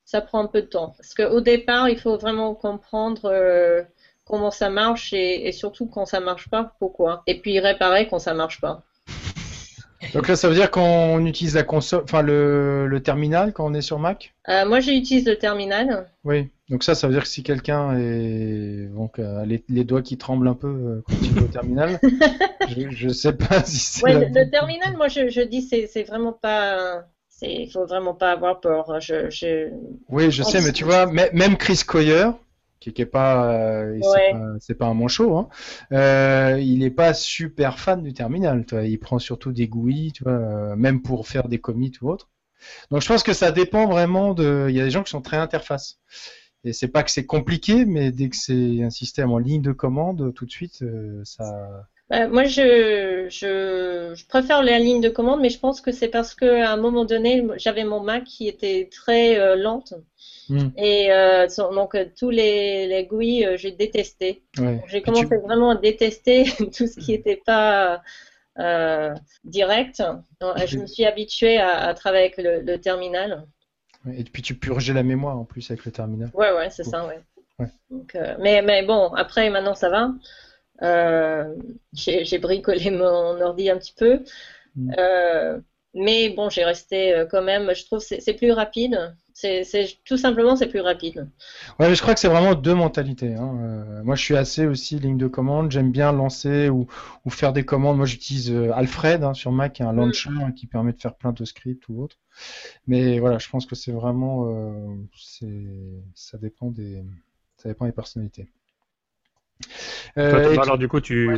ça prend un peu de temps. Parce qu'au départ, il faut vraiment comprendre euh, comment ça marche et, et, surtout quand ça marche pas, pourquoi. Et puis réparer quand ça marche pas. Donc là, ça veut dire qu'on utilise la console, enfin le, le, terminal quand on est sur Mac? Euh, Moi, j'utilise le terminal. Oui. Donc ça, ça veut dire que si quelqu'un est donc euh, les, les, doigts qui tremblent un peu euh, quand il est au terminal, je, ne sais pas si c'est. Ouais, le, terminal, moi, je, je dis, c'est vraiment pas. Il faut vraiment pas avoir peur. Je, je... Oui, je sais, mais tu vois, même Chris Coyer, qui, qui est pas, euh, c'est pas, un manchot, hein. euh, il n'est pas super fan du terminal. Il prend surtout des GUI, tu vois, euh, même pour faire des commits ou autre. Donc je pense que ça dépend vraiment de. Il y a des gens qui sont très interface. Et c'est pas que c'est compliqué, mais dès que c'est un système en ligne de commande, tout de suite, ça. Bah, moi, je, je, je, préfère la ligne de commande, mais je pense que c'est parce qu'à un moment donné, j'avais mon Mac qui était très lente. Hmm. Et euh, donc euh, tous les, les GUI, euh, j'ai détesté. J'ai commencé vraiment à détester tout ce qui n'était pas direct. je me suis habituée à, travailler avec le, terminal. Et puis tu purgeais la mémoire en plus avec le terminal. Ouais, ouais, c'est ça, ouais. Donc, mais, mais bon, après, maintenant ça va. J'ai bricolé mon ordi un petit peu. Hmm. mais bon, j'ai resté quand même, je trouve c'est plus rapide. C'est tout simplement c'est plus rapide. Ouais, mais je crois que c'est vraiment deux mentalités. Hein. Euh, moi, je suis assez aussi ligne de commande. J'aime bien lancer ou, ou, faire des commandes. Moi, j'utilise euh, Alfred hein, sur Mac, un launcher mm. qui permet de faire plein de scripts ou autre. Mais voilà, je pense que c'est vraiment, euh, ça dépend des, ça dépend des personnalités. Alors du coup, tu,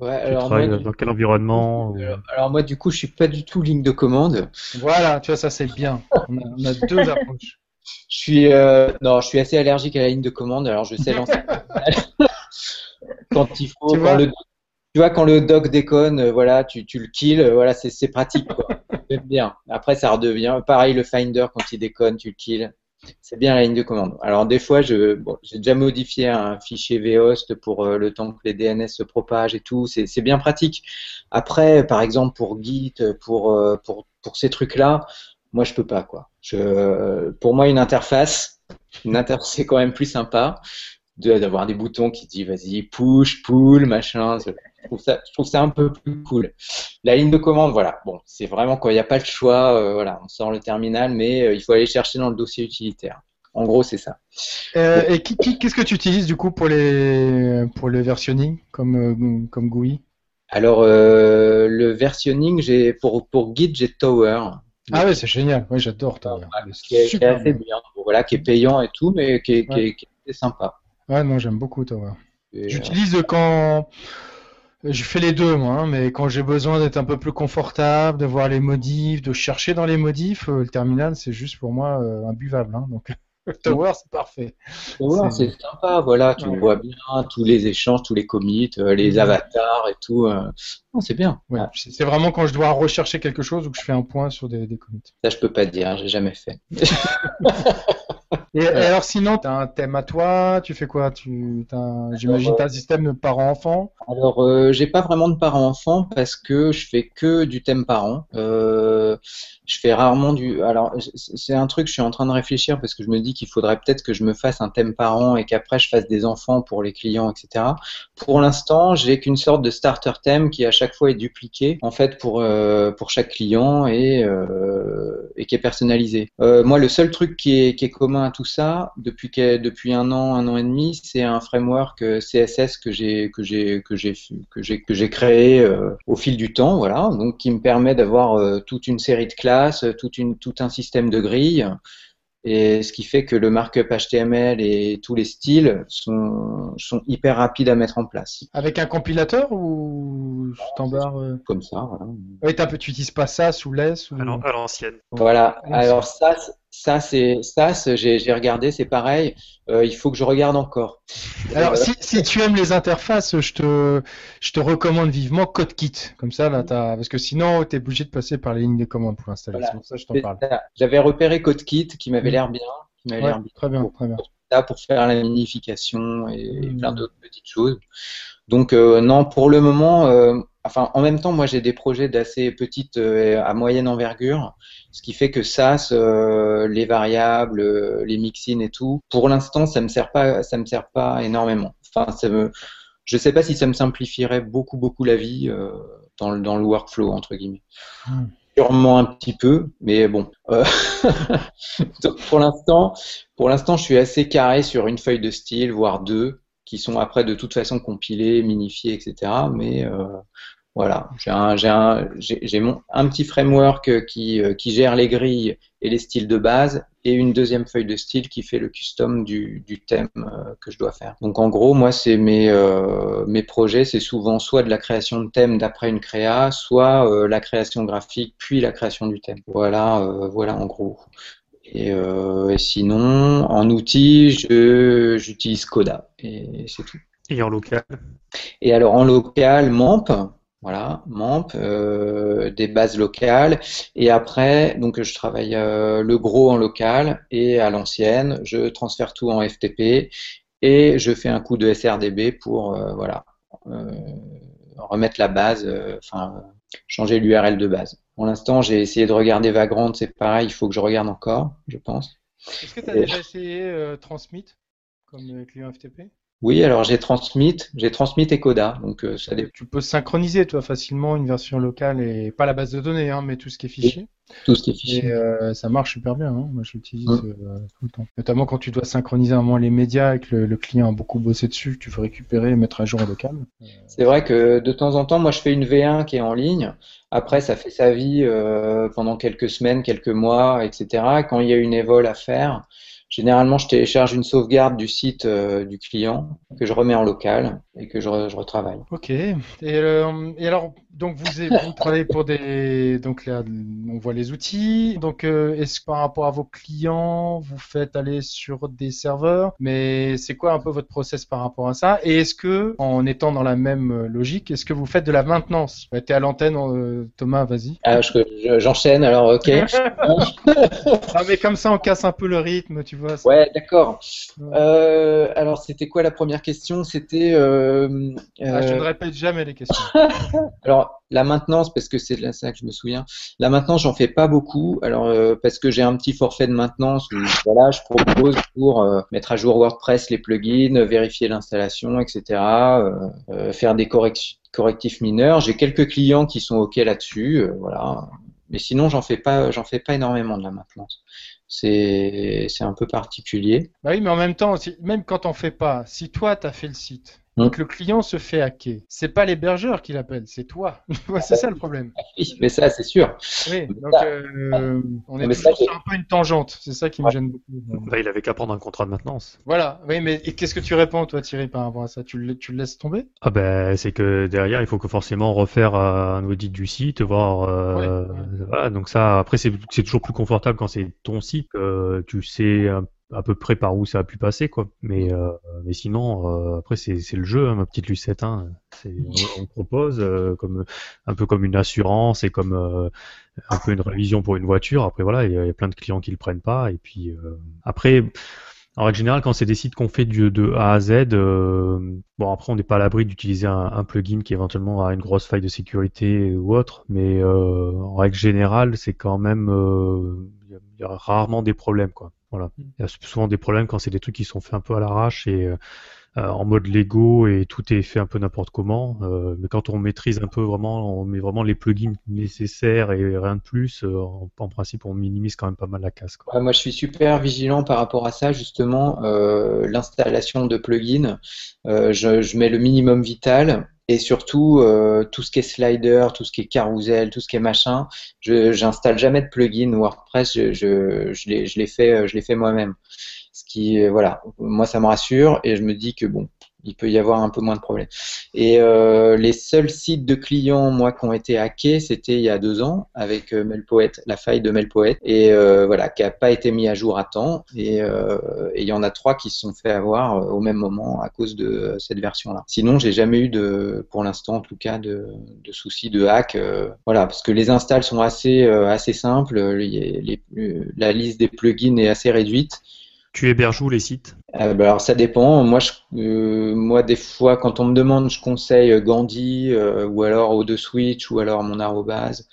Ouais, alors moi, dans quel environnement alors, moi, du coup, je suis pas du tout ligne de commande. Voilà, tu vois, ça c'est bien. On a, deux approches. Je suis, euh, non, je suis assez allergique à la ligne de commande. Alors, je sais lancer quand il faut. Tu vois, le, tu vois, quand le doc déconne, euh, voilà, tu, tu le kills, euh, voilà, c'est pratique. J'aime bien. Après, ça redevient pareil. Le Finder, quand il déconne, tu le kills. C'est bien la ligne de commande. Alors des fois, je, j'ai déjà modifié un fichier vhost pour euh, le temps que les DNS se propagent et tout. C'est, bien pratique. Après, par exemple pour Git, pour euh, pour pour ces trucs-là, moi je peux pas quoi. Pour moi, une interface, une interface c'est quand même plus sympa d'avoir des boutons qui disent vas-y push, pull, machin. Je trouve, ça, je trouve ça un peu plus cool. La ligne de commande, voilà. Bon, c'est vraiment quand il n'y a pas le choix, euh, voilà, on sort le terminal, mais euh, il faut aller chercher dans le dossier utilitaire. En gros, c'est ça. Euh, et qu'est-ce que tu utilises du coup pour les pour le versionning comme comme GUI Alors le versionning, j'ai pour pour Git, j'ai Tower. Ah ouais, c'est génial. Oui, j'adore Tower. qui, est, assez bien. Voilà, qui est payant et tout, mais qui est, qui est sympa. Ouais, moi j'aime beaucoup Tower. J'utilise quand je fais les deux, moi, hein, mais quand j'ai besoin d'être un peu plus confortable, de voir les modifs, de chercher dans les modifs, euh, le terminal, c'est juste pour moi euh, imbuvable. Hein, donc... Tower, c'est parfait. Tower, c'est sympa, voilà, tu vois bien tous les échanges, tous les commits, euh, les avatars et tout. Euh. c'est bien. C'est vraiment quand je dois rechercher quelque chose ou que je fais un point sur des, des commits. Ça, je peux pas te dire, j'ai jamais fait. Et, alors sinon, tu as un thème à toi, tu fais quoi? Tu, J'imagine tu as un système de parents-enfants? Alors, euh, j'ai pas vraiment de parents-enfants parce que je fais que du thème parent. Euh, je fais rarement du. Alors, c'est un truc, je suis en train de réfléchir parce que je me dis qu'il faudrait peut-être que je me fasse un thème parent et qu'après je fasse des enfants pour les clients, etc. Pour l'instant, j'ai qu'une sorte de starter thème qui à chaque fois est dupliqué en fait pour euh, pour chaque client et euh, et qui est personnalisé. Euh, moi, le seul truc qui est qui est commun à tout ça depuis depuis un an, un an et demi, c'est un framework CSS que j'ai que j'ai que j'ai que j'ai que j'ai créé au fil du temps, voilà, donc qui me permet d'avoir toute une série de classes tout, une, tout un système de grilles. Et ce qui fait que le markup HTML et tous les styles sont, sont hyper rapides à mettre en place. Avec un compilateur ou standard euh? Comme ça, voilà. Oui, tu n'utilises pas ça sous LESS ou... À l'ancienne. Voilà. Alors ça, ça, c'est ça, j'ai regardé, c'est pareil. Euh, il faut que je regarde encore. Alors, si, si, tu aimes les interfaces, je te, je te recommande vivement CodeKit. Comme ça, là, as... parce que sinon, tu es obligé de passer par les lignes de commande pour installer. C'est pour ça je t'en parle. J'avais repéré CodeKit qui m'avait l'air bien. Qui ouais, l'air bien. Très bien, très bien. Pour faire la minification et, mmh. plein d'autres petites choses. Donc, euh, non, pour le moment, euh, enfin, en même temps, moi, j'ai des projets d'assez petite euh, à moyenne envergure, ce qui fait que SAS, euh, les variables, euh, les mixins et tout, pour l'instant, ça me sert pas, ça me sert pas énormément. Enfin, ça me, je sais pas si ça me simplifierait beaucoup, beaucoup la vie dans, le, dans le workflow entre guillemets. Hmm. Sûrement un petit peu, mais bon. pour l'instant, pour l'instant, je suis assez carré sur une feuille de style, voire deux qui sont après de toute façon compilés, minifiés, etc. Mais euh, voilà, j'ai un, un, petit framework qui, euh, qui, gère les grilles et les styles de base et une deuxième feuille de style qui fait le custom du, thème euh, que je dois faire. Donc en gros, moi, c'est mes, mes projets, c'est souvent soit de la création de thème d'après une créa, soit la création graphique puis la création du thème. Voilà, voilà en gros. Euh, et, sinon, en outil, j'utilise Coda et c'est tout. Et en local? Et alors en local, MAMP, voilà, MAMP, euh, des bases locales. Et après, donc je travaille euh, le gros en local et à l'ancienne, je transfère tout en FTP et je fais un coup de SRDB pour voilà remettre la base, enfin changer l'URL de base. Pour l'instant, j'ai essayé de regarder Vagrant, c'est pareil, il faut que je regarde encore, je pense. Est-ce que tu as déjà essayé euh, Transmit comme client FTP oui, alors j'ai Transmit, j'ai Transmit et Coda, donc euh, ça Tu peux synchroniser toi facilement une version locale et pas la base de données, hein, mais tout ce qui est fichier. Tout ce qui est fichier. Et euh, ça marche super bien. Hein. Moi, j'utilise mmh. euh, tout le temps. Notamment quand tu dois synchroniser un moins les médias et que le, client a beaucoup bossé dessus, tu veux récupérer et mettre à jour en local. C'est vrai que de temps en temps, moi, je fais une V1 qui est en ligne. Après, ça fait sa vie pendant quelques semaines, quelques mois, etc. Quand il y a une évol à faire, Généralement, je télécharge une sauvegarde du site euh, du client que je remets en local et que je, retravaille. Ok. Et, euh, et alors, donc vous, vous, travaillez pour des, donc là, on voit les outils. Donc, euh, est-ce que par rapport à vos clients, vous faites aller sur des serveurs? Mais c'est quoi un peu votre process par rapport à ça? Et est-ce que, en étant dans la même logique, est-ce que vous faites de la maintenance? Tu es à l'antenne, Thomas, vas-y. Ah, j'enchaîne. alors, ok. ah, mais comme ça, on casse un peu le rythme, tu vois. Ouais, d'accord. Euh, alors, c'était quoi la première question? C'était. Euh, ah, je ne répète jamais les questions. alors, la maintenance, parce que c'est de ça que je me souviens. La maintenance, j'en fais pas beaucoup. Alors, euh, parce que j'ai un petit forfait de maintenance où voilà, je propose pour mettre à jour WordPress les plugins, vérifier l'installation, etc., faire des correctifs mineurs. J'ai quelques clients qui sont ok là-dessus, voilà. Mais sinon, j'en fais pas, j'en fais pas énormément de la maintenance c'est un peu particulier. Bah oui, mais en même temps, même quand on fait pas, si toi, tu as fait le site. Donc le client se fait hacker. C'est pas l'hébergeur qui l'appelle, c'est toi. c'est ça le problème. Oui, mais ça c'est sûr. Oui, donc euh, on est toujours sur un peu une tangente. C'est ça qui me gêne beaucoup. Bah, il avait qu'à prendre un contrat de maintenance. Voilà. Oui, mais qu'est-ce que tu réponds toi Thierry par rapport à ça? Tu le, tu le laisses tomber? Ah ben c'est que derrière il faut que forcément refaire un audit du site, voir. Euh, voilà, donc ça après c'est toujours plus confortable quand c'est ton site. tu sais à peu près par où ça a pu passer, quoi. Mais, euh, mais sinon, après, c'est le jeu, hein, ma petite Lucette. Hein. On, on, propose comme un peu comme une assurance et comme un peu une révision pour une voiture. Après, voilà, il y, a plein de clients qui le prennent pas. Et puis après. En règle générale, quand c'est des sites qu'on fait du, de A à Z, euh, bon après on n'est pas à l'abri d'utiliser un, plugin qui éventuellement a une grosse faille de sécurité ou autre, mais euh, en règle générale, c'est quand même euh, il y, a rarement des problèmes quoi. Voilà, mm. il y a souvent des problèmes quand c'est des trucs qui sont faits un peu à l'arrache et euh, en mode Lego et tout est fait un peu n'importe comment. Euh, mais quand on maîtrise un peu vraiment, on met vraiment les plugins nécessaires et rien de plus, euh, en, principe, on minimise quand même pas mal la casse. moi, je suis super vigilant par rapport à ça, justement. L'installation de plugins, je, mets le minimum vital et surtout tout ce qui est slider, tout ce qui est carousel, tout ce qui est machin, je j'installe jamais de plugin WordPress, je, je, je l'ai fait, je l'ai fait moi-même. Ce qui, voilà, moi ça me rassure et je me dis que bon, il peut y avoir un peu moins de problèmes. Et euh, les seuls sites de clients, moi, qui ont été hackés, c'était il y a deux ans avec euh, Melpoet, la faille de Melpoet, et euh, voilà, qui n'a pas été mis à jour à temps. Et il y en a trois qui se sont fait avoir au même moment à cause de cette version-là. Sinon, j'ai jamais eu de, pour l'instant en tout cas, de, de soucis de hack. voilà, parce que les installs sont assez assez simples. Les, la liste des plugins est assez réduite. Tu héberges où les sites? Euh, bah, Alors ça dépend. Moi, euh, moi, des fois, quand on me demande, je conseille Gandhi euh, ou alors O2 Switch ou alors mon arrobase.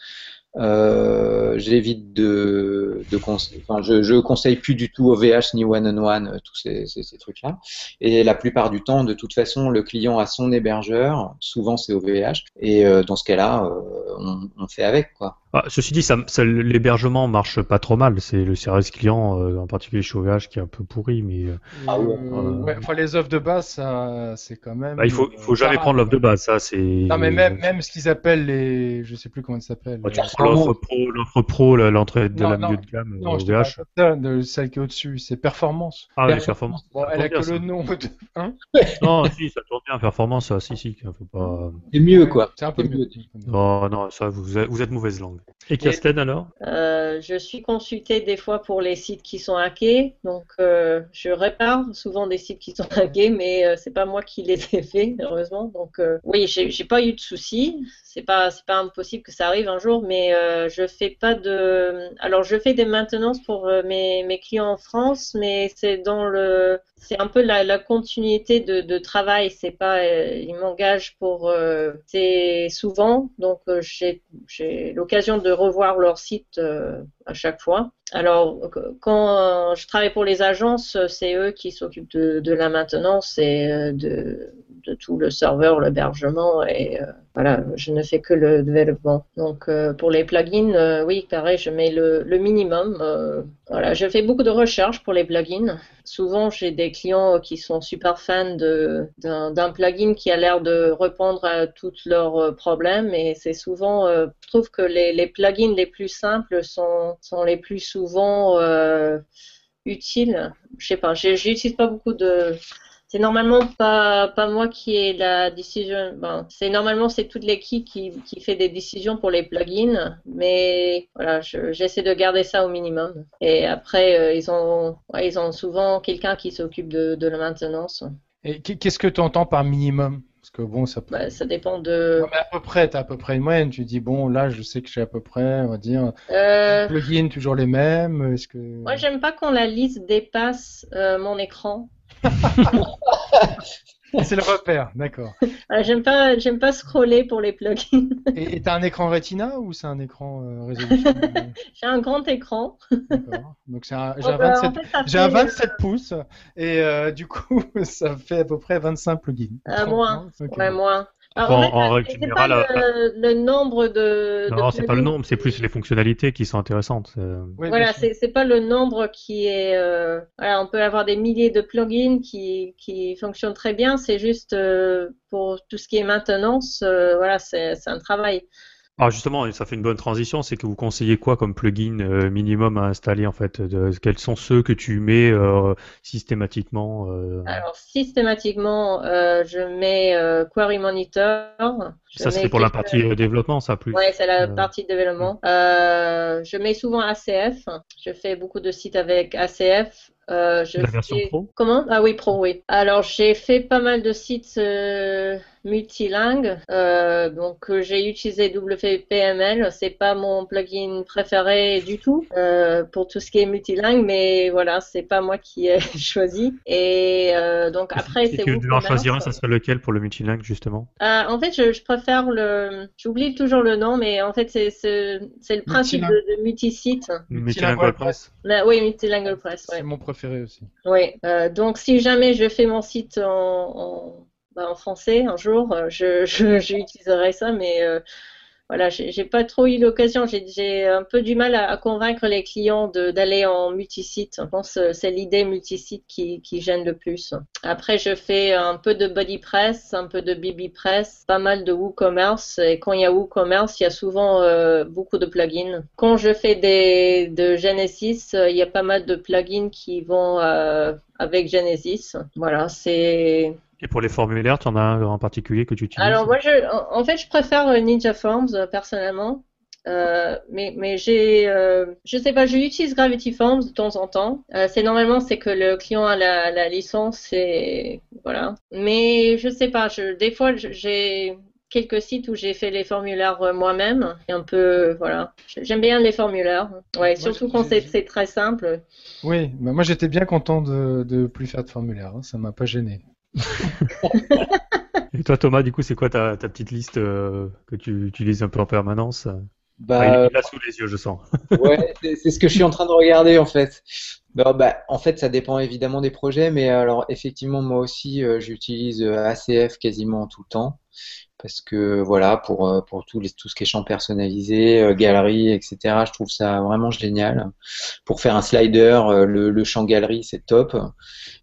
J'évite de, de enfin, je, je conseille plus du tout OVH ni One on One, tous ces, ces, trucs-là. Et la plupart du temps, de toute façon, le client a son hébergeur. Souvent, c'est OVH. Et dans ce cas-là, on, on, fait avec, quoi. Ah, ceci dit, ça, ça l'hébergement marche pas trop mal. C'est le service client, euh, en particulier chez OVH, qui est un peu pourri, mais. Ah ouais. ouais enfin, les offres de base, ça, c'est quand même. Bah, il faut, il faut jamais prendre l'offre de base, ça, c'est. Non, mais même, même ce qu'ils appellent les, je sais plus comment ça s'appelle. Ouais, l'offre pro, l'offre pro, l'entrée de la milieu de gamme non, OVH. de celle qui est au-dessus, c'est performance. Ah oui, performance. Bon, elle a que le nom de. Hein non, si, ça tourne bien, performance, ça, si, si, faut pas. C'est mieux, quoi. C'est un peu mieux. Non, non, ça, vous êtes, vous êtes mauvaise langue. Et Kirsten alors? euh, Je suis consultée des fois pour les sites qui sont hackés, donc euh, je répare souvent des sites qui sont hackés, mais euh, c'est pas moi qui les ai faits, heureusement. Donc euh, oui, j'ai pas eu de soucis. C'est pas c'est pas impossible que ça arrive un jour, mais euh, je fais pas de. Alors je fais des maintenances pour euh, mes, mes clients en France, mais c'est dans le c'est un peu la, la continuité de, de travail. C'est pas, euh, ils m'engagent pour, euh, c'est souvent, donc euh, j'ai l'occasion de revoir leur site à chaque fois. Alors, quand je travaille pour les agences, c'est eux qui s'occupent de, la maintenance et de, de tout le serveur, l'hébergement et voilà, je ne fais que le développement. Donc, pour les plugins, oui, pareil, je mets le, minimum. voilà, je fais beaucoup de recherches pour les plugins. Souvent, j'ai des clients qui sont super fans d'un plugin qui a l'air de répondre à tous leurs euh, problèmes et c'est souvent, euh, je trouve que les, plugins les plus simples sont, sont les plus souvent euh, utiles. Je sais pas, j'utilise pas beaucoup de c'est normalement pas, moi qui ai la décision. Ben, c'est normalement c'est toute l'équipe qui, fait des décisions pour les plugins, mais voilà, j'essaie de garder ça au minimum. Et après, euh, ils ont, ils ont souvent quelqu'un qui s'occupe de, la maintenance. Qu'est-ce que tu entends par minimum? Parce que bon, ça, bah, ça dépend de. à peu près, tu as à peu près une moyenne. Tu dis, bon, là, je sais que j'ai à peu près, on va dire, euh... plugins toujours les mêmes. Est-ce que... Moi, j'aime pas quand la liste dépasse euh, mon écran. c'est le repère, d'accord. Ah, j'aime pas, j'aime pas scroller pour les plugins. et t'as un écran Retina ou c'est un écran euh, résolution J'ai un grand écran. D'accord. Donc j'ai un, oh, bah, 27, un 27 pouces et euh, du coup ça fait à peu près 25 plugins. Euh, moins. Ouais, moins. Alors, en, règle générale, pas le, le, nombre de. Non, c'est pas le nombre, c'est plus les fonctionnalités qui sont intéressantes. Oui, voilà, c'est pas le nombre qui est. Euh... Voilà, on peut avoir des milliers de plugins qui, qui fonctionnent très bien. C'est juste euh, pour tout ce qui est maintenance. Euh, voilà, c'est un travail. Alors justement, ça fait une bonne transition, c'est que vous conseillez quoi comme plugin euh, minimum à installer en fait de, Quels sont ceux que tu mets euh, systématiquement euh... Alors systématiquement, je mets Query Monitor. ça c'est pour la partie développement, ça plus? Oui, c'est la partie développement. je mets souvent ACF. Je fais beaucoup de sites avec ACF. Je La version pro? Comment? Ah oui, pro, oui. Alors, j'ai fait pas mal de sites multilingues. Euh, donc, euh, j'ai utilisé WPML. C'est pas mon plugin préféré du tout euh, pour tout ce qui est multilingue, mais voilà, c'est pas moi qui ai choisi. Et euh, donc, après, c'est Si tu vous. devais en choisir un, ça serait lequel pour le multilingue, justement? Euh, en fait, je, je préfère le. J'oublie toujours le nom, mais en fait, c'est c'est le principe de, Multilingue. de multisite. Multilingue WordPress Là, oui, multilingue press. Ouais. C'est mon préféré aussi. Oui, euh, donc si jamais je fais mon site en, en, bah, en français un jour, euh, je, j'utiliserai ça, mais euh, voilà, j'ai pas trop eu l'occasion. J'ai un peu du mal à, convaincre les clients d'aller en multisite. Je pense que c'est l'idée multisite qui, gêne le plus. Après, je fais un peu de BodyPress, un peu de BBPress, pas mal de WooCommerce. Et quand il y a WooCommerce, il y a souvent euh, beaucoup de plugins. Quand je fais des de Genesis, euh, il y a pas mal de plugins qui vont euh, avec Genesis. Voilà, c'est Et pour les formulaires, tu en as un en particulier que tu utilises alors moi, je, en fait, je préfère euh, Ninja Forms euh, personnellement, Euh, mais mais j'ai, euh, je sais pas, j'utilise Gravity Forms de temps en temps. Euh, c'est normalement c'est que le client a la, la licence et voilà. Mais je sais pas, je, des fois j'ai quelques sites où j'ai fait les formulaires moi-même et un peu voilà. J'aime bien les formulaires. Ouais, surtout quand c'est très simple. Oui, bah moi j'étais bien content de de plus faire de formulaire. hein, Ça m'a pas gêné. Et toi, Thomas, du coup, c'est quoi ta, ta petite liste euh, que tu utilises un peu en permanence? Bah, Ah, Il est là sous les yeux, je sens. Ouais, c'est c'est ce que je suis en train de regarder en fait. Bah, bah, en fait, ça dépend évidemment des projets, mais alors effectivement, moi aussi, euh, j'utilise euh, ACF quasiment tout le temps parce que voilà, pour euh, pour tout les, tout ce qui est champ personnalisé, euh, galerie, etc. Je trouve ça vraiment génial. Pour faire un slider, euh, le, champ galerie, c'est top.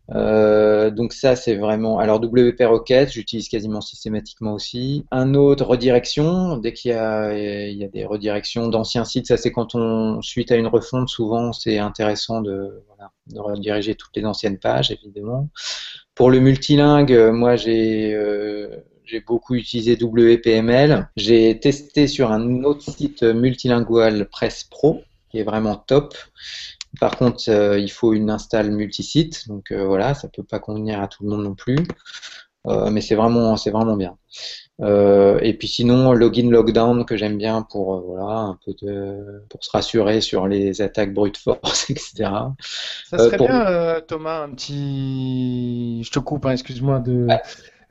Donc ça, c'est vraiment. Alors WP Rocket, j'utilise quasiment systématiquement aussi. Un autre redirection, dès qu'il y a, il y a des redirections d'anciens sites, ça c'est quand on suite à une refonte, souvent c'est intéressant de, voilà, de rediriger toutes les anciennes pages, évidemment. Pour le multilingue, moi j'ai j'ai beaucoup utilisé WPML. J'ai testé sur un autre site multilingual Press Pro, qui est vraiment top. Par contre, euh, il faut une install multisite, donc euh, voilà, ça peut pas convenir à tout le monde non plus, Euh, mais c'est vraiment, c'est vraiment bien. Euh, et puis sinon, login lockdown que j'aime bien pour voilà un peu de pour se rassurer sur les attaques brute force, etc. Ça serait pour- bien, Thomas, un petit. Je te coupe, hein, excuse-moi de. Ouais.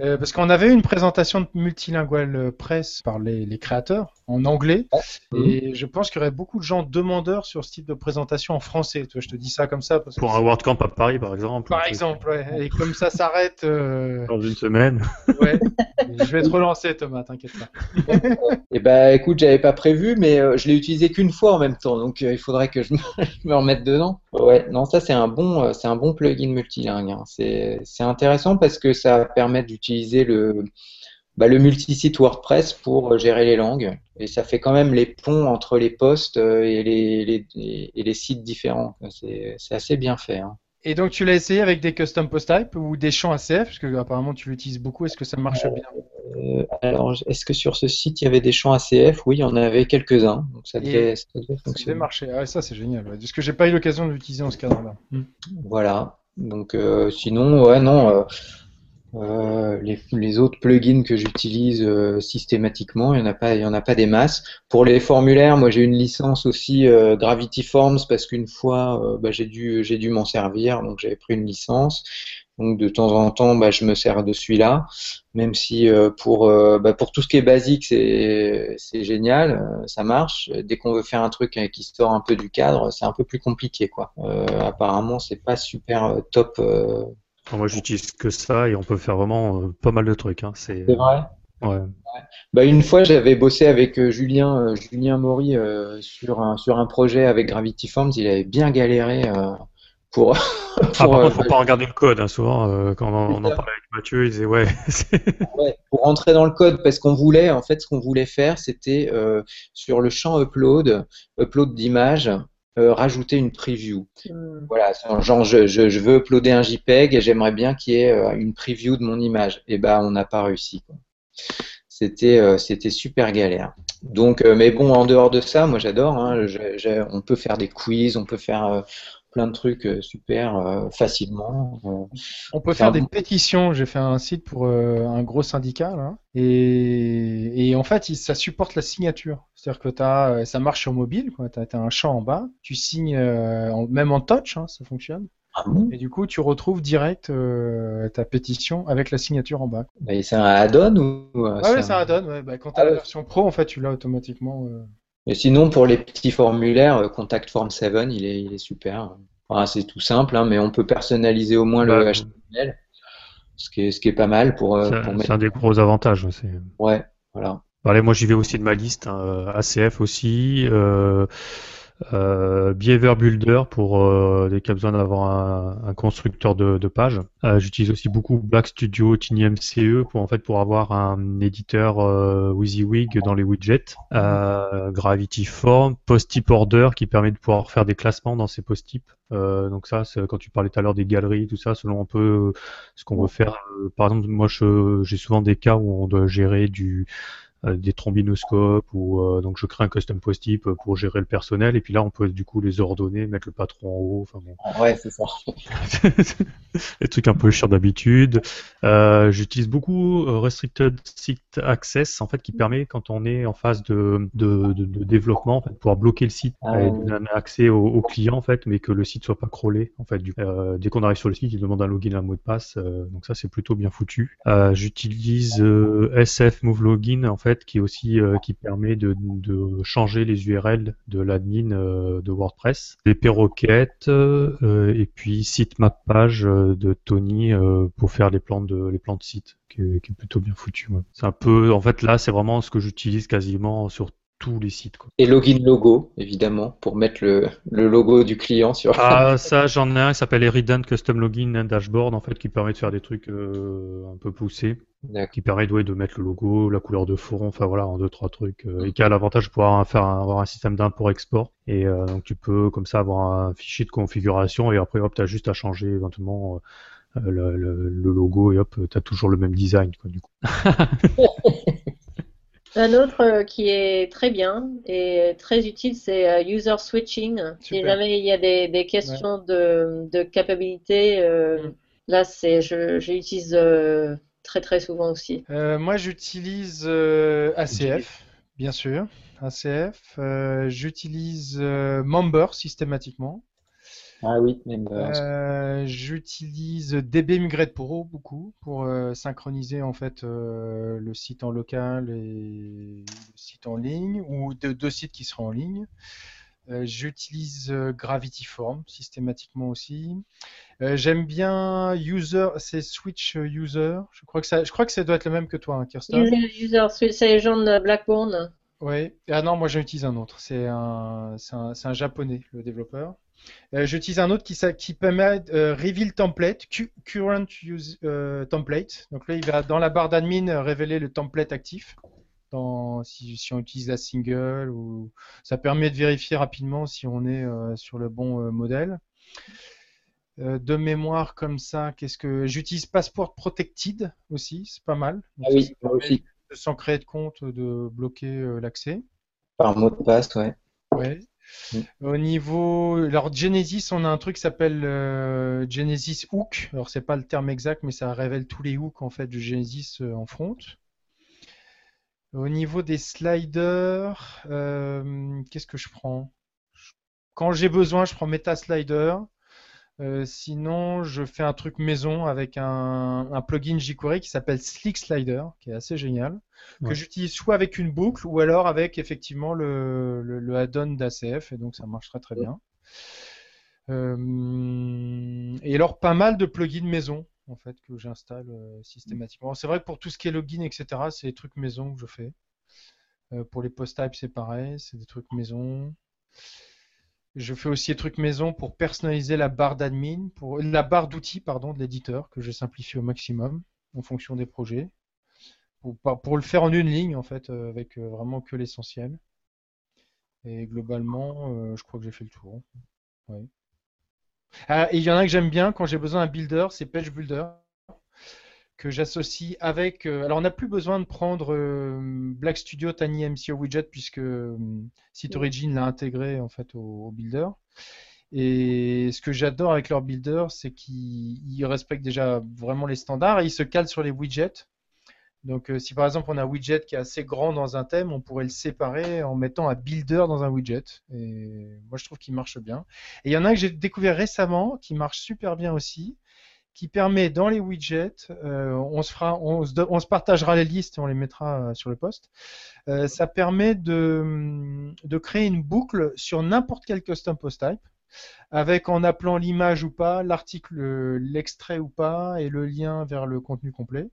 Euh, parce qu'on avait eu une présentation de multilingual euh, presse par les, les créateurs en anglais, et je pense qu'il y aurait beaucoup de gens demandeurs sur ce type de présentation en français. Tu vois, je te dis ça comme ça parce que Pour un WordCamp à Paris, par exemple. par exemple, ouais. Et comme ça s'arrête, euh, Dans une semaine. ouais. je vais te relancer, Thomas, t'inquiète pas. Et bah écoute, j'avais pas prévu, mais euh, je l'ai utilisé qu'une fois en même temps, donc euh, il faudrait que je me, je me remette dedans. Ouais, non, ça c'est un bon, euh, c'est un bon plugin multilingue. hein. C'est, c'est intéressant parce que ça permet d'utiliser le, bah, le multisite WordPress pour euh, gérer les langues, et ça fait quand même les ponts entre les posts euh, et les, les, et les sites différents. C'est, c'est assez bien fait. hein. Et donc, tu l'as essayé avec des custom post type ou des champs ACF, parce que apparemment tu l'utilises beaucoup. Est-ce que ça marche bien? Euh, alors, est-ce que sur ce site il y avait des champs ACF? Oui, il y en avait quelques-uns, donc ça devait, ça devait Ça devait fonctionner. marcher. Ah, ça, c'est génial. ouais. Parce que j'ai pas eu l'occasion de l'utiliser en ce cadre-là. Voilà. Donc euh, sinon, ouais, non. euh, euh, les, les autres plugins que j'utilise euh, systématiquement, il y en a pas, il y en a pas des masses. Pour les formulaires, moi j'ai une licence aussi euh, Gravity Forms parce qu'une fois, euh, bah, j'ai dû, j'ai dû m'en servir, donc j'avais pris une licence. Donc de temps en temps, bah, je me sers de celui-là, même si euh, pour bah, pour tout ce qui est basique, c'est c'est génial, ça marche. Dès qu'on veut faire un truc qui sort un peu du cadre, c'est un peu plus compliqué, quoi. Apparemment, c'est pas super top. Euh, moi, j'utilise que ça et on peut faire vraiment euh, pas mal de trucs. Hein. C'est vrai? ouais. Bah, une fois, j'avais bossé avec euh, Julien, euh, Julien Maury euh, sur un, sur un projet avec Gravity Forms. Il avait bien galéré euh, pour. Ah, par pour, euh, contre, faut pas regarder le code. Hein. Souvent, euh, quand on, on en parlait avec Mathieu, il disait ouais. ouais, pour rentrer dans le code, parce qu'on voulait, en fait, ce qu'on voulait faire, c'était euh, sur le champ upload, upload d'image, euh, rajouter une preview. Hmm. Voilà, genre je, je, je veux uploader un JPEG et j'aimerais bien qu'il y ait euh, une preview de mon image. Et ben, on n'a pas réussi. C'était euh, c'était super galère. Donc, mais bon, en dehors de ça, moi j'adore. hein, on peut faire des quiz, on peut faire, plein de trucs super facilement. On peut faire des pétitions. J'ai fait un site pour un gros syndicat là, et, en fait, ça supporte la signature. C'est-à-dire que as, ça marche sur mobile, tu as, un champ en bas, tu signes même en touch, hein, ça fonctionne. Ah et du coup, tu retrouves direct euh, ta pétition avec la signature en bas. Et c'est un add-on ou euh, Ah ouais, c'est un add-on. Bah, quand tu as ah la version pro, en fait, tu l'as automatiquement. Euh. Et sinon, pour les petits formulaires, Contact Form 7, il est, il est super. c'est tout simple, hein, mais on peut personnaliser au moins le HTML, bah, ce qui est, ce qui est pas mal pour. c'est un des gros avantages. Ouais, voilà. Allez, moi, j'y vais aussi de ma liste. Hein, ACF aussi. Euh, euh, Behavior Builder pour euh, dès qu'il y a besoin d'avoir un, constructeur de, de pages. Euh, J'utilise aussi beaucoup Black Studio, TinyMCE pour en fait pour avoir un éditeur euh, WYSIWYG dans les widgets. Euh, Gravity Form, Post-Type Order qui permet de pouvoir faire des classements dans ces post-types. Euh, donc ça, quand tu parlais tout à l'heure des galeries, tout ça, selon un peu ce qu'on veut faire. par exemple, moi, j'ai souvent des cas où on doit gérer du des trombinoscopes ou euh, donc je crée un custom post-type pour gérer le personnel et puis là on peut du coup les ordonner, mettre le patron en haut. Enfin bon. Ouais, c'est ça. les trucs un peu chiants d'habitude. Euh, J'utilise beaucoup euh, Restricted Site Access en fait qui permet quand on est en phase de, de, de, de développement en fait, pouvoir bloquer le site ah et donner accès au, au, client en fait, mais que le site soit pas crawlé en fait. Du, euh, dès qu'on arrive sur le site, il demande un login, un mot de passe. donc ça c'est plutôt bien foutu. J'utilise SF Move Login en fait qui aussi euh, qui permet de, changer les URL de l'admin euh, de WordPress, des perroquettes euh, et puis sitemap page de Tony pour faire les plans de les plans de site qui est, plutôt bien foutu. C'est un peu en fait là c'est vraiment ce que j'utilise quasiment sur tous les sites. Et login logo, évidemment, pour mettre le, logo du client sur. Ah, ça, j'en ai un qui s'appelle Eridan Custom Login Dashboard, en fait, qui permet de faire des trucs un peu poussés qui permet de mettre le logo, la couleur de fond, enfin voilà, en deux trois trucs, euh, et qui a l'avantage de pouvoir faire avoir un système d'import-export. Et euh, donc tu peux comme ça avoir un fichier de configuration et après hop, t'as juste à changer éventuellement euh, le, le, logo et hop, t'as toujours le même design quoi du coup. Un autre qui est très bien et très utile, c'est user switching. Si jamais il y a des, des questions de, de capabilité, mm. là c'est, j'utilise très très souvent aussi. Euh, moi j'utilise euh, ACF, bien sûr. ACF. Euh, j'utilise Member systématiquement. Ah oui, Member. j'utilise DB Migrate Pro beaucoup pour synchroniser en fait le site en local et le site en ligne ou deux sites qui seront en ligne. Euh, j'utilise euh, Gravity Form systématiquement aussi. Euh, j'aime bien User, c'est Switch User. Je crois que ça, je crois que ça doit être le même que toi, hein, Kirsten. User, c'est les gens de Blackburn. Oui. Ah non, moi j'utilise un autre. C'est un, un, un, japonais, le développeur. j'utilise un autre qui, qui permet Reveal Template, Current use, Template. Donc là, il va dans la barre d'admin révéler le template actif si, on utilise la single ou ça permet de vérifier rapidement si on est euh, sur le bon euh, modèle. Euh, de mémoire comme ça, qu'est-ce que j'utilise Passport Protected aussi, c'est pas mal. ah oui. Sans créer de compte, de bloquer l'accès. Par mot de passe, ouais. Ouais. Mm. Au niveau, alors Genesis, on a un truc qui s'appelle Genesis Hook. Alors c'est pas le terme exact, mais ça révèle tous les hooks en fait de Genesis en front. Au niveau des sliders, euh, qu'est-ce que je prends? Quand j'ai besoin, je prends MetaSlider. Euh, sinon, je fais un truc maison avec un, plugin jQuery qui s'appelle Slick Slider, qui est assez génial, que j'utilise soit avec une boucle ou alors avec effectivement le, add-on d'ACF, et donc ça marche très très bien. Euh, et alors pas mal de plugins maison en fait que j'installe euh, systématiquement. C'est vrai que pour tout ce qui est login, etc., c'est des trucs maison que je fais. Pour les post types, c'est pareil, c'est des trucs maison. Je fais aussi des trucs maison pour personnaliser la barre d'admin, pour la barre d'outils pardon de l'éditeur que je simplifie au maximum en fonction des projets. Pour, le faire en une ligne en fait, euh, avec vraiment que l'essentiel. Et globalement, je crois que j'ai fait le tour. Ah, il y en a que j'aime bien quand j'ai besoin d'un builder, c'est Page Builder que j'associe avec. Euh, alors, on n'a plus besoin de prendre euh, Black Studio Tiny MCO Widget puisque euh, SiteOrigin l'a intégré en fait au, builder. Et ce que j'adore avec leur builder, c'est qu'ils respectent déjà vraiment les standards et ils se calent sur les widgets. Donc euh, si par exemple on a un widget qui est assez grand dans un thème, on pourrait le séparer en mettant un builder dans un widget. Et moi je trouve qu'il marche bien. Et il y en a un que j'ai découvert récemment qui marche super bien aussi, qui permet dans les widgets, euh, on, se fera, on, se, partagera les listes on les mettra euh, sur le post. ça permet de, de créer une boucle sur n'importe quel custom post type avec en appelant l'image ou pas, l'article, l'extrait ou pas, et le lien vers le contenu complet.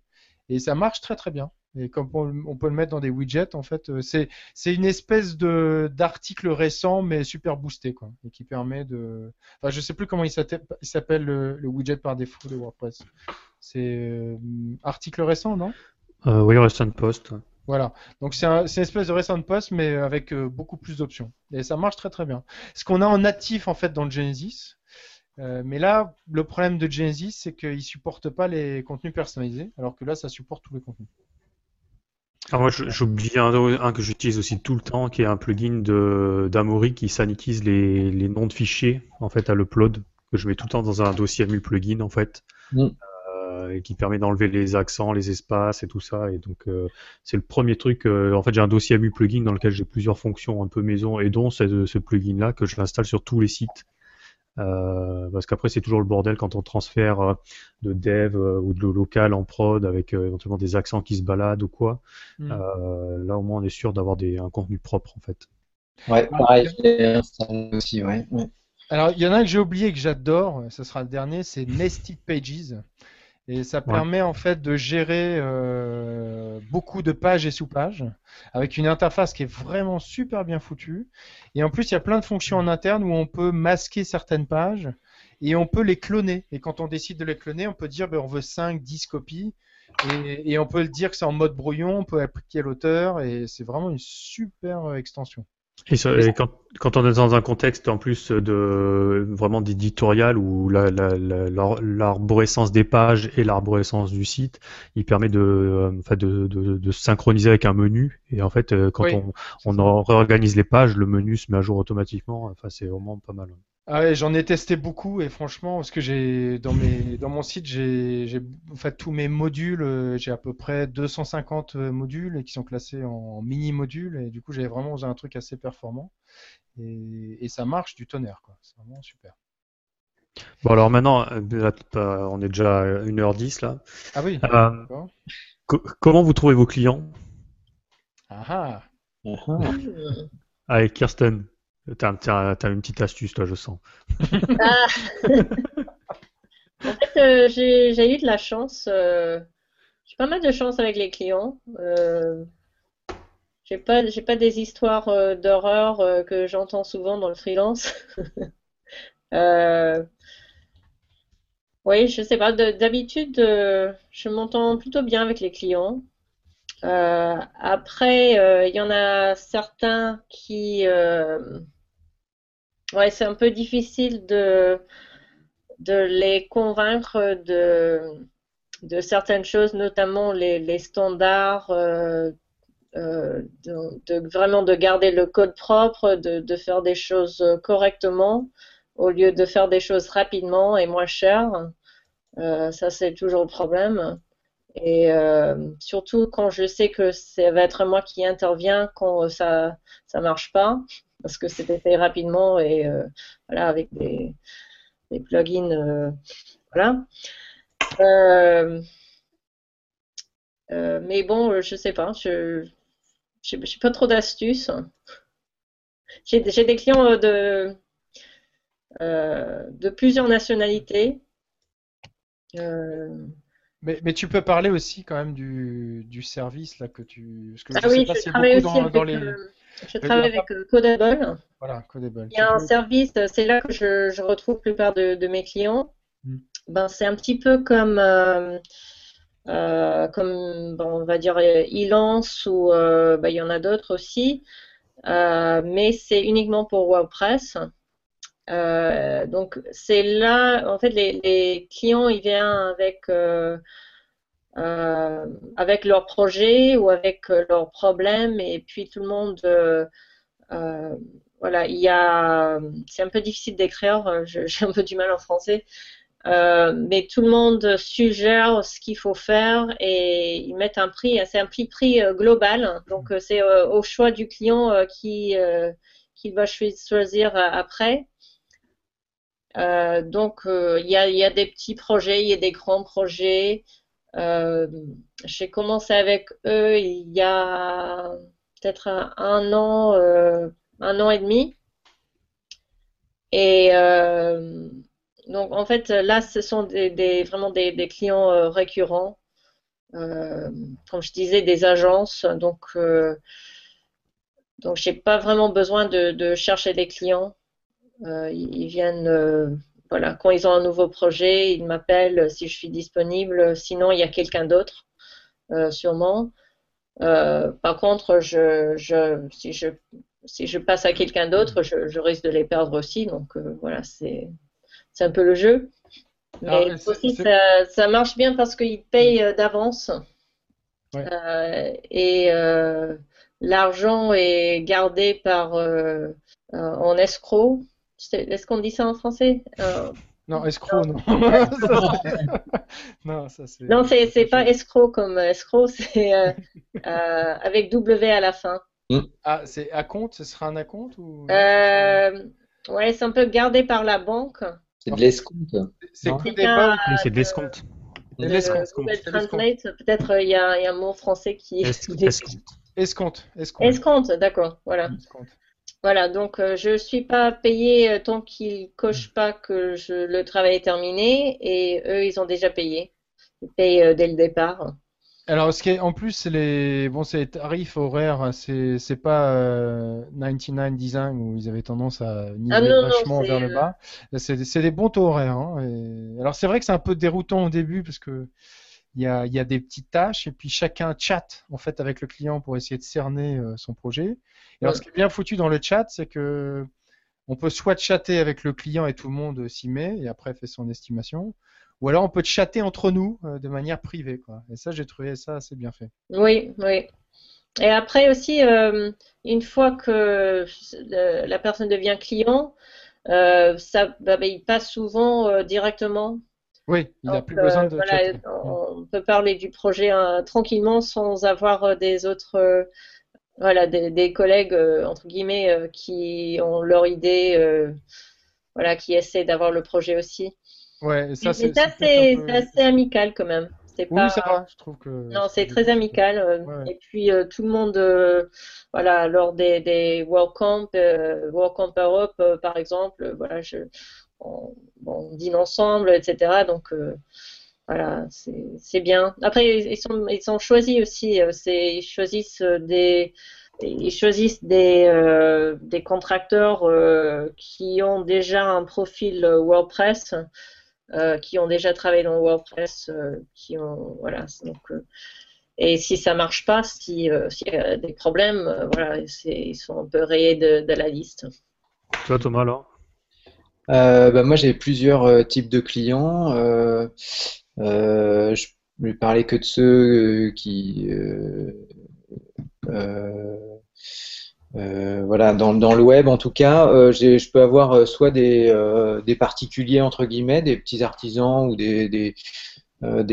Et ça marche très très bien. Et comme on, peut le mettre dans des widgets, en fait, euh, c'est, c'est une espèce de, d'article récent, mais super boosté, quoi. Et qui permet de. Enfin, je sais plus comment il s'appelle, le, widget par défaut de WordPress. C'est euh, article récent, non? Euh, Oui, recent post. Voilà. Donc c'est, une espèce de recent post, mais avec beaucoup plus d'options. Et ça marche très très bien. Ce qu'on a en natif, en fait, dans le Genesis, euh, mais là, le problème de Genesis, c'est qu'il ne supporte pas les contenus personnalisés, alors que là, ça supporte tous les contenus. Alors moi, j'oublie un, que j'utilise aussi tout le temps, qui est un plugin d'Amory qui sanitise les, noms de fichiers en fait à l'upload, que je mets tout le temps dans un dossier MU plugin en fait, mm. euh, et qui permet d'enlever les accents, les espaces et tout ça. Et donc euh, c'est le premier truc. en fait, j'ai un dossier MU plugin dans lequel j'ai plusieurs fonctions un peu maison, et dont c'est ce plugin là que je l'installe sur tous les sites euh, parce qu'après c'est toujours le bordel quand on transfère euh, de dev euh, ou de local en prod avec éventuellement des accents qui se baladent ou quoi. Hmm. là au moins on est sûr d'avoir un contenu propre en fait. Ouais, pareil, aussi, ouais. Alors il y en a que j'ai oublié que j'adore, ce sera le dernier, c'est Nested Pages. Et ça permet en fait de gérer euh, beaucoup de pages et sous-pages avec une interface qui est vraiment super bien foutue. Et en plus, il y a plein de fonctions en interne où on peut masquer certaines pages et on peut les cloner. Et quand on décide de les cloner, on peut dire ben, on veut 5, 10 copies. Et, et on peut le dire que c'est en mode brouillon, on peut appliquer l'auteur et c'est vraiment une super euh, extension. Et, quand, on est dans un contexte en plus de vraiment d'éditorial où l'arborescence la, des pages et l'arborescence du site, il permet de, euh, de, de, synchroniser avec un menu. Et en fait, euh, quand on, on réorganise les pages, le menu se met à jour automatiquement. Enfin, c'est vraiment pas mal. Ah j'en ai testé beaucoup et franchement, parce que j'ai dans mes dans mon site, j'ai en fait tous mes modules, euh, j'ai à peu près 250 euh, modules qui sont classés en mini modules et du coup j'avais vraiment un truc assez performant et, ça marche du tonnerre quoi. C'est vraiment super. Bon alors maintenant, euh, on est déjà à 1h10 là. Ah oui. comment vous trouvez vos clients? Ah, ah. Avec Kirsten. T'as, une petite astuce, toi, je sens. Ah. en fait, euh, j'ai, eu de la chance. Euh, j'ai pas mal de chance avec les clients. Euh, j'ai pas, j'ai pas des histoires d'horreur que j'entends souvent dans le freelance. oui, je sais pas. d'habitude, je m'entends plutôt bien avec les clients. Après, il y en a certains qui ouais, c'est un peu difficile de, les convaincre de, certaines choses, notamment les, standards, euh, euh, de, vraiment de garder le code propre, de, faire des choses correctement au lieu de faire des choses rapidement et moins cher. Euh, ça, c'est toujours le problème. Et surtout quand je sais que ça va être moi qui interviens quand ça ça marche pas parce que c'était fait rapidement et euh, voilà avec des, plugins euh, voilà. Euh, mais bon je sais pas je n'ai pas trop d'astuces. J'ai des clients de de plusieurs nationalités mais, tu peux parler aussi quand même du, service là que tu. que ah oui, je travaille aussi dans, les. Je travaille avec euh, Codable. Voilà, Codable. Il y a un service, euh, c'est là que je, retrouve la plupart de, mes clients. Hmm. Ben, c'est un petit peu comme, euh, comme bon, on va dire, Elance ou ben, il y en a d'autres aussi. mais c'est uniquement pour WordPress. Donc c'est là, en fait, les, clients, ils viennent avec euh, avec leurs projets ou avec euh, leurs problèmes et puis tout le monde euh, voilà, il y a, c'est un peu difficile d'écrire, j'ai un peu du mal en français. Euh, mais tout le monde suggère ce qu'il faut faire et ils mettent un prix, c'est un prix, prix euh, global, donc euh, c'est au choix du client qui qu'il va choisir après. Donc il y a, des petits projets, il y a des grands projets. J'ai commencé avec eux il y a peut-être un, an, un an et demi. Et donc en fait là ce sont des, vraiment des, clients euh, récurrents, euh, comme je disais des agences. Donc euh, donc j'ai pas vraiment besoin de, chercher des clients. Ils, viennent voilà quand ils ont un nouveau projet, ils m'appellent si je suis disponible. Sinon il y a quelqu'un d'autre sûrement. par contre, je, si, je, si je passe à quelqu'un d'autre, je, risque de les perdre aussi. Donc voilà, c'est un peu le jeu. Mais aussi, ça, marche bien parce qu'ils payent euh, d'avance. Euh, et euh, l'argent est gardé par en escroc. Est-ce qu'on dit ça en français? Non, escroc, non. non, ça c'est. Non, c'est pas escroc comme escroc, c'est avec W à la fin. Ah, c'est à compte Ce sera un à compte ou... Ouais, c'est un peu gardé par la banque. C'est de l'escompte. C'est de l'escompte. Peut-être euh, il y, a un mot français qui est. Escompte. Escompte. Escompte, d'accord. Voilà. Voilà, donc euh, je ne suis pas payé euh, tant qu'ils ne cochent pas que le travail est terminé et eux, ils ont déjà payé. Ils payent dès le départ. Alors, ce qui est, en plus, c'est les, bon, c'est tarifs horaires, hein, c'est, c'est pas 99 Design où ils avaient tendance à niveler ah vachement vers le bas. C'est, c'est des bons taux horaires. Hein, alors, c'est vrai que c'est un peu déroutant au début parce que il y a, y a des petites tâches et puis chacun chatte en fait avec le client pour essayer de cerner euh, son projet. Et alors, ce qui est bien foutu dans le chat, c'est que on peut soit chatter avec le client et tout le monde s'y met et après fait son estimation, ou alors on peut chatter entre nous euh, de manière privée. Quoi. Et ça, j'ai trouvé ça assez bien fait. Oui, oui. Et après aussi, euh, une fois que la personne devient client, ça, bah, bah, il passe souvent directement. Oui, il n'a plus besoin de. Voilà, on peut parler du projet tranquillement sans avoir des autres. voilà, des, collègues entre guillemets qui ont leur idée, voilà, qui essaient d'avoir le projet aussi. Ouais, ça, c'est assez, amical quand même. Oui, ça va, je trouve que. Non, c'est très amical. Euh, et puis euh, tout le monde, euh, voilà, lors des, des World Camp, World Camp Europe, par exemple, voilà, je, on, dîne ensemble, etc. Donc voilà, c'est bien. Après, ils sont, ils sont choisis aussi. ils choisissent des ils choisissent des, des contracteurs qui ont déjà un profil WordPress euh, qui ont déjà travaillé dans WordPress, euh, qui ont voilà donc euh, et si ça marche pas, si s'il y a des problèmes, voilà, ils sont un peu rayés de, la liste. Toi Thomas alors? Bah, moi j'ai plusieurs types de clients. je ne vais parler que de ceux qui euh, voilà, dans, le web en tout cas, euh, je peux avoir euh, soit des, particuliers entre guillemets, des petits artisans ou des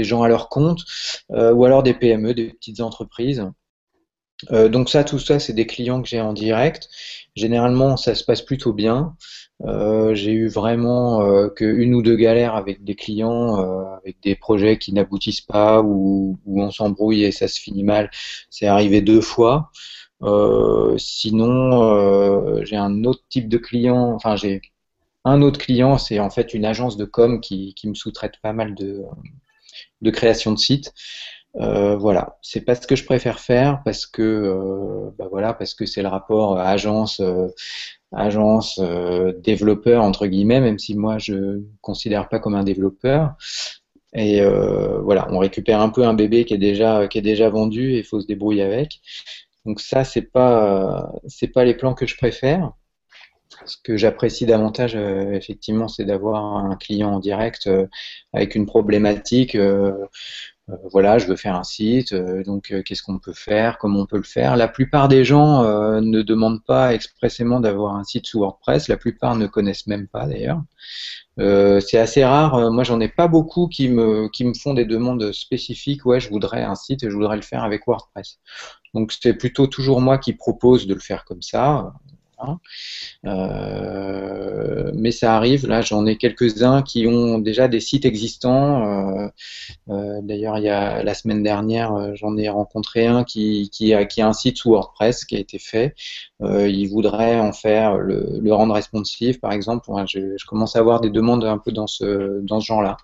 gens à leur compte, ou alors des PME, des petites entreprises. donc ça, tout ça, c'est des clients que j'ai en direct. Généralement, ça se passe plutôt bien. j'ai eu vraiment euh, qu'une ou deux galères avec des clients, avec des projets qui n'aboutissent pas ou, on s'embrouille et ça se finit mal. C'est arrivé deux fois. Euh, sinon, euh, j'ai un autre type de client, enfin j'ai un autre client, c'est en fait une agence de com qui, qui me sous-traite pas mal de, de création de sites. Euh, voilà, c'est pas ce que je préfère faire parce que euh, bah voilà parce que c'est le rapport agence euh, agence développeur entre guillemets, même si moi je me considère pas comme un développeur. Et voilà, on récupère un peu un bébé qui est déjà qui est déjà vendu et faut se débrouiller avec. Donc ça, c'est pas c'est pas les plans que je préfère. Ce que j'apprécie davantage, euh, effectivement, c'est d'avoir un client en direct euh, avec une problématique, euh, voilà, je veux faire un site, donc qu'est-ce qu'on peut faire, comment on peut le faire. La plupart des gens ne demandent pas expressément d'avoir un site sous WordPress, la plupart ne connaissent même pas d'ailleurs. c'est assez rare, moi j'en ai pas beaucoup qui me, qui me font des demandes spécifiques, ouais je voudrais un site et je voudrais le faire avec WordPress. Donc c'est plutôt toujours moi qui propose de le faire comme ça. Hein. Euh, mais ça arrive, là j'en ai quelques-uns qui ont déjà des sites existants. Euh, euh, d'ailleurs, il y a la semaine dernière, j'en ai rencontré un qui, a, qui a un site sous WordPress qui a été fait. il voudrait en faire le, rendre responsive, par exemple. je, je, commence à avoir des demandes un peu dans ce, dans ce genre-là.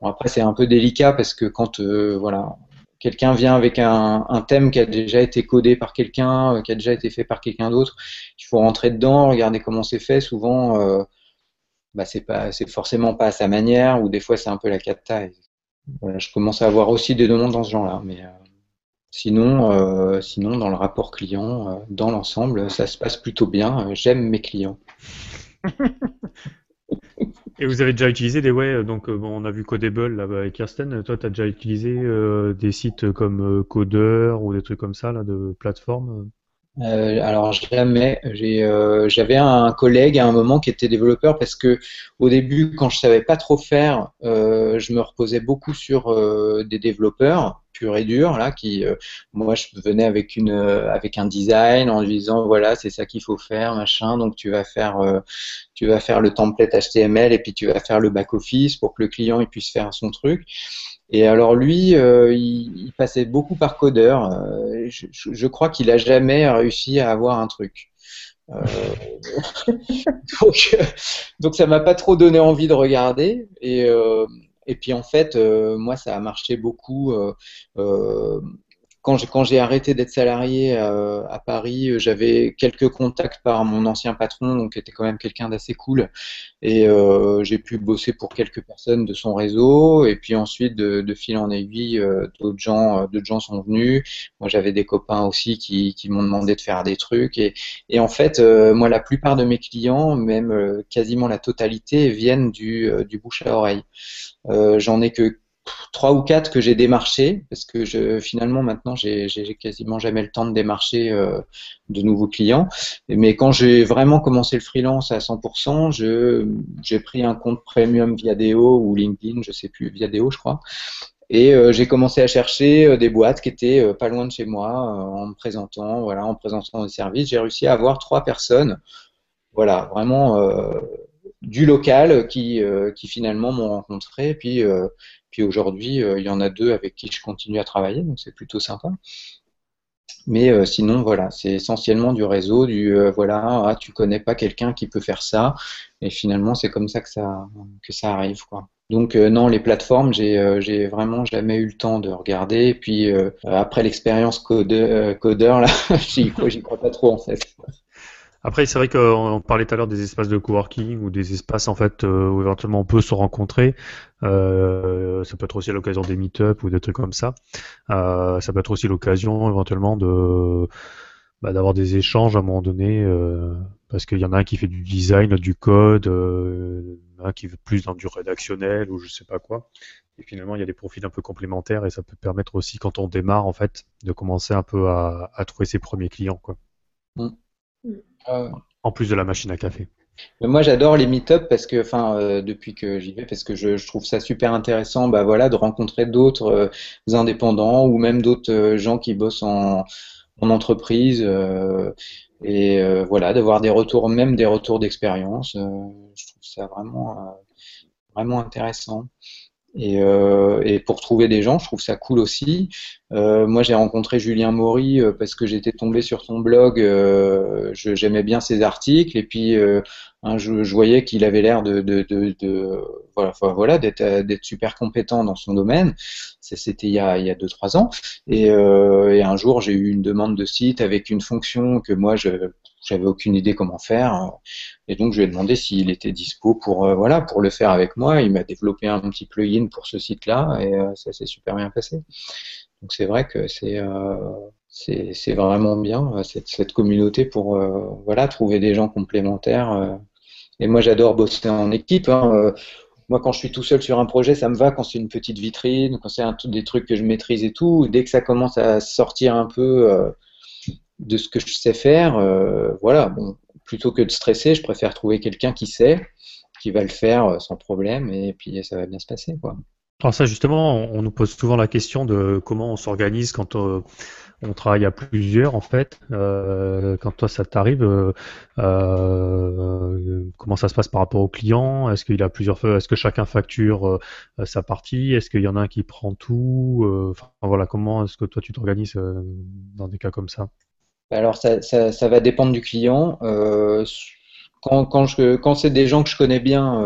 Bon, après, c'est un peu délicat parce que quand voilà, quelqu'un vient avec un, thème qui a déjà été codé par quelqu'un, euh, qui a déjà été fait par quelqu'un d'autre, il faut rentrer dedans, regarder comment c'est fait. Souvent, euh, bah, c'est pas, forcément pas à sa manière, ou des fois c'est un peu la cata. Je commence à avoir aussi des demandes dans ce genre-là, mais euh, sinon, sinon dans le rapport client, dans l'ensemble, ça se passe plutôt bien. J'aime mes clients. Et vous avez déjà utilisé des ouais, donc euh, bon, on a vu Codable là avec Kirsten. Toi, tu as déjà utilisé euh, des sites comme euh, Coder ou des trucs comme ça de plateforme euh, alors jamais. Euh, j'avais un collègue à un moment qui était développeur parce que au début, quand je savais pas trop faire, euh, je me reposais beaucoup sur des développeurs purs et durs là, qui, moi, je venais avec une, avec un design en disant voilà, c'est ça qu'il faut faire, machin. Donc tu vas faire, tu vas faire le template HTML et puis tu vas faire le back office pour que le client il puisse faire son truc. Et alors lui, euh, il, passait beaucoup par codeur. Euh, je, crois qu'il a jamais réussi à avoir un truc. Euh, donc, donc, ça m'a pas trop donné envie de regarder. Et, et puis en fait, moi, ça a marché beaucoup quand j'ai arrêté d'être salarié euh, à Paris, euh, j'avais quelques contacts par mon ancien patron, donc qui était quand même quelqu'un d'assez cool, et euh, j'ai pu bosser pour quelques personnes de son réseau, et puis ensuite de, fil en aiguille, d'autres gens, d'autres gens sont venus. Moi, j'avais des copains aussi qui, m'ont demandé de faire des trucs, et, et en fait, moi, la plupart de mes clients, même quasiment la totalité, viennent du, du bouche à oreille. J'en ai que trois ou quatre que j'ai démarché parce que je, finalement maintenant j'ai quasiment jamais le temps de démarcher euh, de nouveaux clients. Mais quand j'ai vraiment commencé le freelance à 100%, j'ai pris un compte premium Viadeo ou LinkedIn, je sais plus Viadeo je crois. Et euh, j'ai commencé à chercher euh, des boîtes qui étaient pas loin de chez moi en me présentant, voilà, en présentant des services. J'ai réussi à avoir trois personnes, voilà, vraiment du local qui, qui finalement m'ont rencontré. Puis puis aujourd'hui, euh, il y en a deux avec qui je continue à travailler, donc c'est plutôt sympa. Mais euh, sinon, voilà, c'est essentiellement du réseau, du euh, voilà, ah, tu connais pas quelqu'un qui peut faire ça, et finalement, c'est comme ça que ça, que ça arrive, quoi. Donc non, les plateformes, j'ai vraiment jamais eu le temps de regarder. Et puis après l'expérience codeur, là, j'y crois pas trop en fait. Après, c'est vrai qu'on parlait tout à l'heure des espaces de coworking ou des espaces en fait euh, où éventuellement on peut se rencontrer. Euh, ça peut être aussi l'occasion des meet-up ou des trucs comme ça. Euh, ça peut être aussi l'occasion éventuellement de bah, d'avoir des échanges à un moment donné euh, parce qu'il y en a un qui fait du design, du code, euh, un qui veut plus dans du rédactionnel ou je sais pas quoi. Et finalement, il y a des profils un peu complémentaires et ça peut permettre aussi quand on démarre en fait de commencer un peu à, à trouver ses premiers clients quoi. Mm. En plus de la machine à café. moi, j'adore les meet-up parce que, enfin, euh, depuis que j'y vais, parce que je, trouve ça super intéressant, bah voilà, de rencontrer d'autres euh, indépendants ou même d'autres euh, gens qui bossent en, entreprise et voilà, d'avoir des retours, même des retours d'expérience. je trouve ça vraiment, vraiment intéressant. Et, euh, et, pour trouver des gens, je trouve ça cool aussi. Euh, moi, j'ai rencontré Julien Maury euh, parce que j'étais tombé sur son blog. Euh, j'aimais bien ses articles et puis hein, je, je, voyais qu'il avait l'air de, de, de, de, voilà, voilà d'être super compétent dans son domaine. C'était il y a il y a deux trois ans. Et, et un jour, j'ai eu une demande de site avec une fonction que moi je j'avais aucune idée comment faire. Et donc, je lui ai demandé s'il était dispo pour, euh, voilà, pour le faire avec moi. Il m'a développé un petit plugin pour ce site-là et euh, ça s'est super bien passé. Donc, c'est vrai que c'est euh, c'est vraiment bien cette, cette communauté pour voilà trouver des gens complémentaires. et moi, j'adore bosser en équipe. Hein. moi, quand je suis tout seul sur un projet, ça me va quand c'est une petite vitrine, quand c'est des trucs que je maîtrise et tout. Dès que ça commence à sortir un peu euh, de ce que je sais faire, euh, voilà, bon, plutôt que de stresser, je préfère trouver quelqu'un qui sait, qui va le faire euh, sans problème, et puis ça va bien se passer. Alors ça, justement, on nous pose souvent la question de comment on s'organise quand on travaille à plusieurs en fait. Euh, quand toi ça t'arrive, euh, euh, comment ça se passe par rapport au client? Est-ce qu'il a plusieurs, est-ce que chacun facture sa partie? Est-ce qu'il y en a un qui prend tout? Voilà, comment est-ce que toi tu t'organises dans des cas comme ça? Alors ça, ça, va dépendre du client. Quand, quand, quand c'est des gens que je connais bien,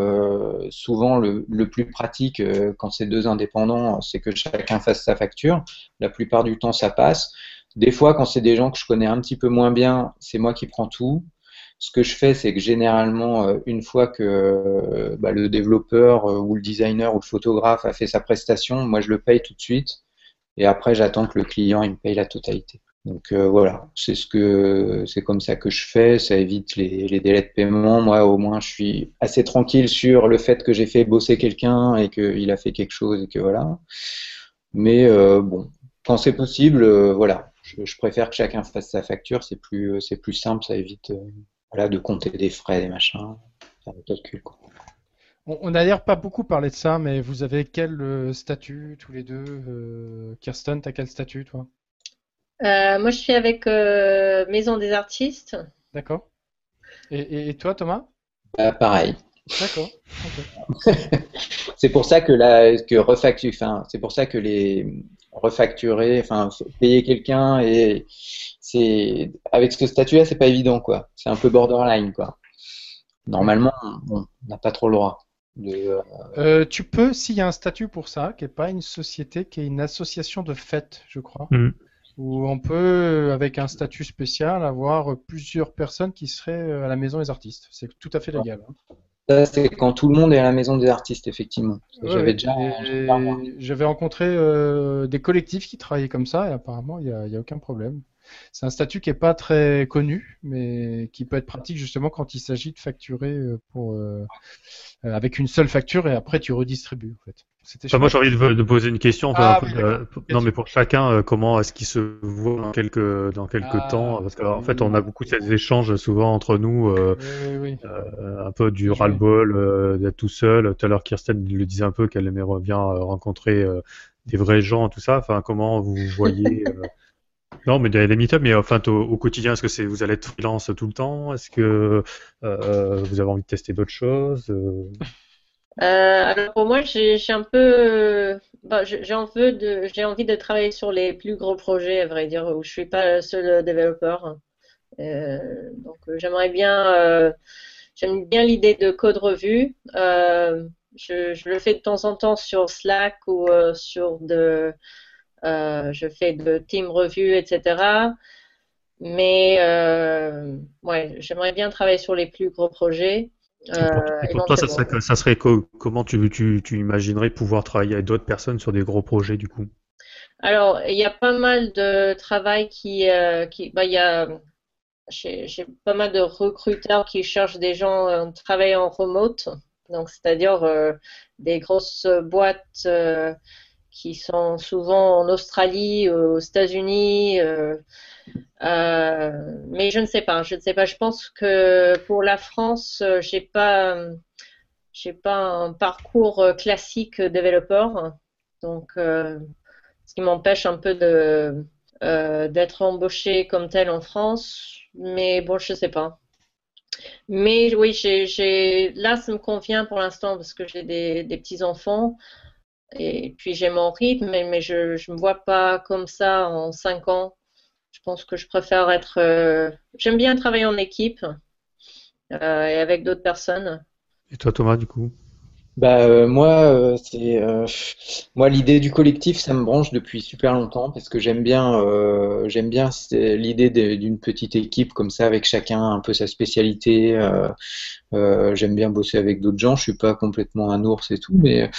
souvent le, le, plus pratique quand c'est deux indépendants, c'est que chacun fasse sa facture. La plupart du temps, ça passe. Des fois, quand c'est des gens que je connais un petit peu moins bien, c'est moi qui prends tout. Ce que je fais, c'est que généralement, euh, une fois que euh, bah, le développeur euh, ou le designer ou le photographe a fait sa prestation, moi je le paye tout de suite. Et après, j'attends que le client il me paye la totalité. Donc voilà, c'est ce que c'est comme ça que je fais. Ça évite les, délais de paiement. Moi, au moins, je suis assez tranquille sur le fait que j'ai fait bosser quelqu'un et qu'il a fait quelque chose et que voilà. Mais bon, quand c'est possible, voilà, je, préfère que chacun fasse sa facture, c'est plus, euh, c'est plus simple, ça évite euh, voilà, de compter des frais, des machins, faire des calculs. On n'a d'ailleurs pas beaucoup parlé de ça, mais vous avez quel euh, statut tous les deux Kirsten, tu as quel statut toi? Moi je suis avec Maison des artistes. D'accord. Et, toi Thomas? Bah, Pareil. D'accord. c'est pour ça que la que refacture, enfin, c'est pour ça que les refacturer, enfin payer quelqu'un et c'est avec ce statut-là, c'est pas évident quoi. C'est un peu borderline quoi. Normalement, on n'a pas trop le droit. De, euh, euh, tu peux, s'il y a un statut pour ça, qui n'est pas une société, qui est une association de fêtes, je crois, mm. Où on peut, avec un statut spécial, avoir plusieurs personnes qui seraient à la maison des artistes. C'est tout à fait légal. Hein. Ça, c'est quand tout le monde est à la maison des artistes, effectivement. J'avais déjà. J'avais rencontré euh, des collectifs qui travaillaient comme ça et apparemment, il n'y a, a, aucun problème. C'est un statut qui n'est pas très connu, mais qui peut être pratique justement quand il s'agit de facturer euh, pour, euh, avec une seule facture et après tu redistribues. En fait moi, j'ai envie de, poser une question. Ah non, mais pour chacun, euh, comment est-ce qu'il se voit dans quelques, dans quelques ah, temps Parce qu'en fait, on a beaucoup de ces échanges souvent entre nous, euh, euh, un peu du ras-le-bol d'être tout seul. Tout à l'heure, Kirsten le disait un peu qu'elle aimerait bien rencontrer des vrais gens, tout ça. Enfin, comment vous voyez Non, mais des meet mais enfin au, quotidien, est-ce que c'est vous allez être freelance tout le temps? Est-ce que vous avez envie de tester d'autres choses euh, alors pour moi, j'ai un peu, bah, j'ai envie de, j'ai envie de travailler sur les plus gros projets, à vrai dire, où je suis pas seul développeur. Euh, donc j'aimerais bien, euh, j'aime bien l'idée de code revue. Euh, je, je, le fais de temps en temps sur Slack ou euh, sur de, euh, je fais de team revue, etc. Mais ouais, j'aimerais bien travailler sur les plus gros projets. Euh, et pour, toi, ça serait, ça serait, comment tu, tu, tu, imaginerais pouvoir travailler avec d'autres personnes sur des gros projets du coup? Alors, il y a pas mal de travail qui, euh, qui bah, il y a, j'ai pas mal de recruteurs qui cherchent des gens à euh, travailler en remote, donc c'est-à-dire des grosses boîtes qui sont souvent en Australie, aux États-Unis. Euh, euh, mais je ne sais pas, je ne sais pas. Je pense que pour la France, j'ai pas, j'ai pas un parcours classique développeur, donc ce qui m'empêche un peu de d'être embauché comme tel en France. Mais bon, je ne sais pas. Mais oui, j'ai, là, ça me convient pour l'instant parce que j'ai des, des petits enfants. Et puis j'ai mon rythme, mais, je ne me vois pas comme ça en cinq ans. Je pense que je préfère être. Euh, j'aime bien travailler en équipe euh, et avec d'autres personnes. Et toi, Thomas, du coup? Bah euh, moi euh, c'est euh, moi l'idée du collectif ça me branche depuis super longtemps parce que j'aime bien j'aime bien l'idée d'une petite équipe comme ça avec chacun un peu sa spécialité j'aime bien bosser avec d'autres gens je suis pas complètement un ours et tout mais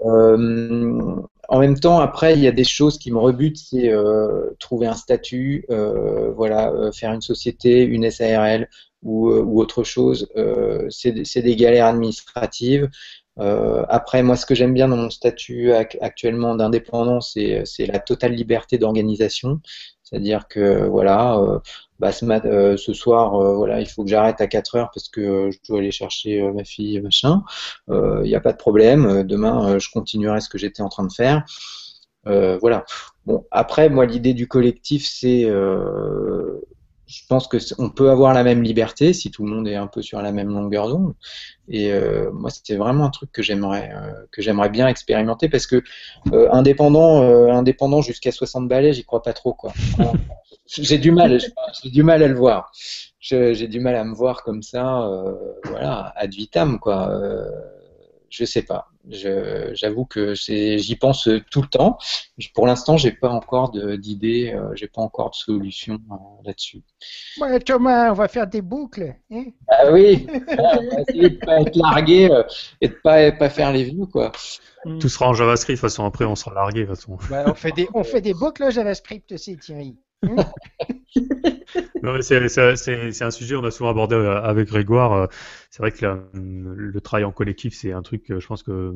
en même temps après il y a des choses qui me rebutent c'est trouver un statut voilà faire une société une SARL ou, ou autre chose c'est des galères administratives après, moi, ce que j'aime bien dans mon statut actuellement d'indépendant, c'est la totale liberté d'organisation. C'est-à-dire que voilà, bah, ce, ce, soir, voilà, il faut que j'arrête à 4 heures parce que je dois aller chercher ma fille, machin. Il n'y a pas de problème. Demain, je continuerai ce que j'étais en train de faire. voilà. Bon, après, moi, l'idée du collectif, c'est je pense que on peut avoir la même liberté si tout le monde est un peu sur la même longueur d'onde. Et euh, moi, c'était vraiment un truc que j'aimerais euh, que j'aimerais bien expérimenter parce que euh, indépendant indépendant jusqu'à 60 balais, j'y crois pas trop quoi. j'ai du mal, j'ai du mal à le voir. J'ai du mal à me voir comme ça, voilà, ad vitam quoi je sais pas. J'avoue que j'y pense tout le temps. Pour l'instant, j'ai pas encore d'idée, euh, j'ai pas encore de solution euh, là-dessus. Ouais, Thomas, on va faire des boucles. Hein ah oui, on va essayer de pas être largué euh, et de pas pas faire les vues quoi. Tout sera en JavaScript. De toute façon, après, on sera largué. De toute façon. on fait des on fait des boucles JavaScript aussi, Thierry. Hein c'est un sujet qu'on a souvent abordé euh, avec Grégoire. Euh, c'est vrai que le travail en collectif, c'est un truc, je pense que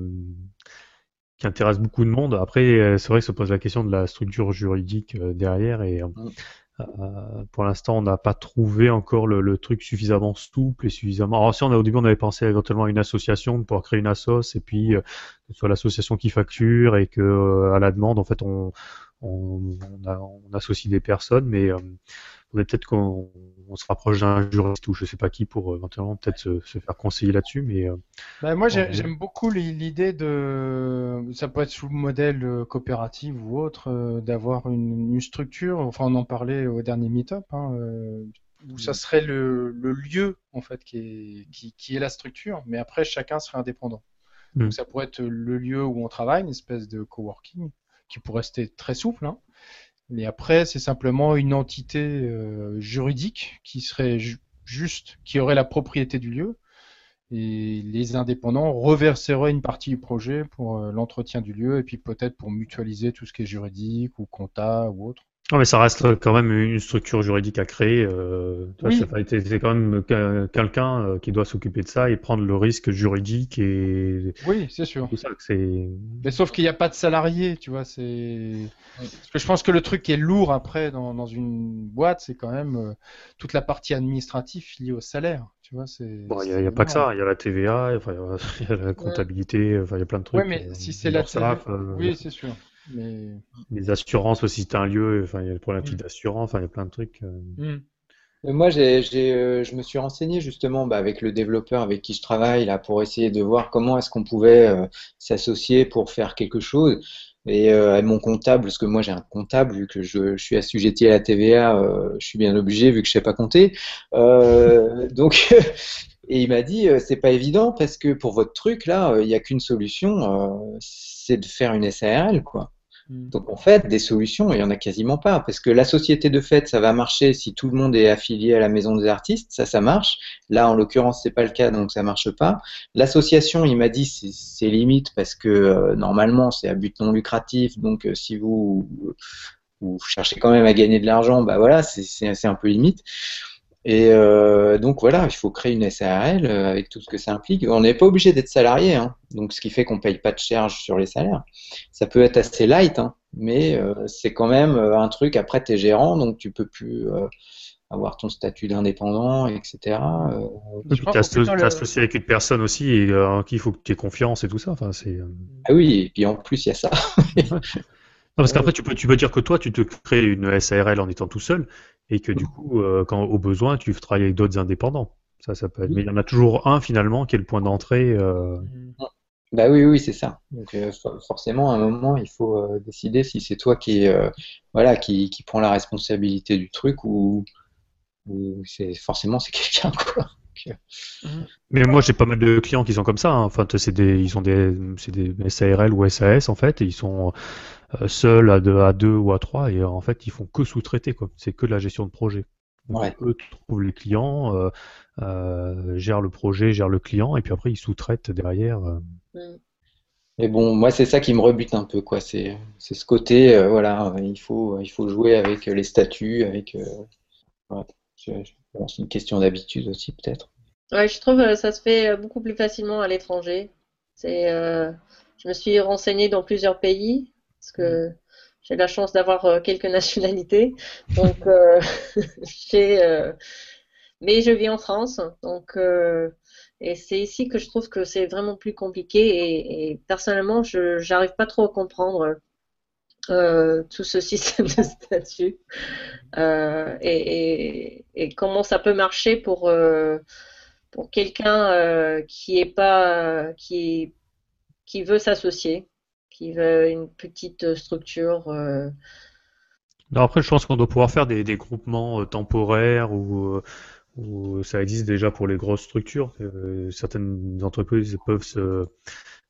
qui intéresse beaucoup de monde. Après, euh, c'est vrai que se pose la question de la structure juridique derrière et pour l'instant, on n'a pas trouvé encore le, truc suffisamment souple et suffisamment. Alors si on a, au début, on avait pensé éventuellement à une association pour créer une assoce et puis que ce soit l'association qui facture et que à la demande, en fait, on on, associe des personnes, mais euh, peut-être qu'on se rapproche d'un juriste ou je sais pas qui pour euh, éventuellement peut-être se, faire conseiller là-dessus. Mais euh, bah, moi j'aime beaucoup l'idée de, ça peut être sous le modèle coopératif ou autre, d'avoir une, structure. Enfin on en parlait au dernier meet-up. Hein, où ça serait le, lieu en fait qui est, qui, est la structure, mais après chacun serait indépendant. Mm. Donc ça pourrait être le lieu où on travaille, une espèce de coworking, qui pourrait rester très souple. Hein. Mais après, c'est simplement une entité euh, juridique qui serait juste, qui aurait la propriété du lieu. Et les indépendants reverseraient une partie du projet pour euh, l'entretien du lieu et puis peut-être pour mutualiser tout ce qui est juridique ou compta ou autre. Non, mais ça reste quand même une structure juridique à créer. Euh, C'est quand même quelqu'un euh, qui doit s'occuper de ça et prendre le risque juridique et. Oui, c'est sûr. mais sauf qu'il n'y a pas de salarié, tu vois. C'est. Parce que je pense que le truc qui est lourd après dans, dans une boîte, c'est quand même euh, toute la partie administrative liée au salaire. Tu vois, c'est. Bon, il n'y a, pas que ça. Il y a la TVA, il y, a la comptabilité, enfin, il y a plein de trucs. Oui, mais si c'est la TVA. oui, c'est sûr. Mais... Les assurances aussi, c'est un lieu, enfin, il y a le problème mm. d'assurance, enfin, il y a plein de trucs. Euh. Mm. Moi, j'ai, euh, je me suis renseigné justement bah, avec le développeur avec qui je travaille là pour essayer de voir comment est-ce qu'on pouvait euh, s'associer pour faire quelque chose. Et mon comptable, parce que moi j'ai un comptable, vu que je, je, suis assujetti à la TVA, je suis bien obligé vu que je sais pas compter. donc, et il m'a dit c'est pas évident parce que pour votre truc là, il n'y a qu'une solution, c'est de faire une SARL quoi. Mm. Donc en fait, des solutions, il n'y en a quasiment pas, parce que la société de fait, ça va marcher si tout le monde est affilié à la maison des artistes, ça, ça marche. Là, en l'occurrence, c'est pas le cas, donc ça marche pas. L'association, il m'a dit, c'est limite parce que euh, normalement, c'est à but non lucratif, donc euh, si vous, vous cherchez quand même à gagner de l'argent, bah voilà, c'est un peu limite. Et euh, donc voilà, il faut créer une SARL euh, avec tout ce que ça implique. On n'est pas obligé d'être salarié, hein, donc ce qui fait qu'on paye pas de charge sur les salaires. Ça peut être assez light, hein, mais euh, c'est quand même un truc. Après, tu es gérant, donc tu peux plus avoir ton statut d'indépendant, etc. tu es associé avec une personne aussi et en qui il faut que tu aies confiance et tout ça. Enfin, c'est. Ah oui, et puis en plus il y a ça. parce qu'après tu peux, tu peux dire que toi tu te crées une SARL en étant tout seul, et que du coup, euh, quand au besoin, tu travailles avec d'autres indépendants. Ça, ça peut être. Mais il y en a toujours un finalement qui est le point d'entrée. Euh... Bah oui, oui, c'est ça. Donc euh, forcément, à un moment, il faut euh, décider si c'est toi qui, voilà, qui, qui prend la responsabilité du truc ou, ou c'est forcément c'est quelqu'un quoi. Mais moi j'ai pas mal de clients qui sont comme ça. Hein. Enfin, c'est des, ils sont des, SARL ou SAS en fait. Et ils sont euh, seuls à deux, à deux ou à trois et en fait ils font que sous-traiter. C'est que de la gestion de projet. Donc, Eux trouvent les clients, euh, euh, gèrent le projet, gèrent le client et puis après ils sous-traitent derrière. Mais bon, moi c'est ça qui me rebute un peu quoi. C'est ce côté voilà, il faut il faut jouer avec les statuts, avec c'est une question d'habitude aussi peut-être. Ouais, je trouve que ça se fait beaucoup plus facilement à l'étranger. C'est, je me suis renseignée dans plusieurs pays parce que j'ai la chance d'avoir quelques nationalités. Donc, j'ai, mais je vis en France, donc et c'est ici que je trouve que c'est vraiment plus compliqué et, et personnellement, je n'arrive pas trop à comprendre euh, tout ce système de statut euh, et, comment ça peut marcher pour, euh, pour quelqu'un qui est pas qui, qui veut s'associer, qui veut une petite structure. Non, après, je pense qu'on doit pouvoir faire des, groupements temporaires ou ça existe déjà pour les grosses structures. Certaines entreprises peuvent se,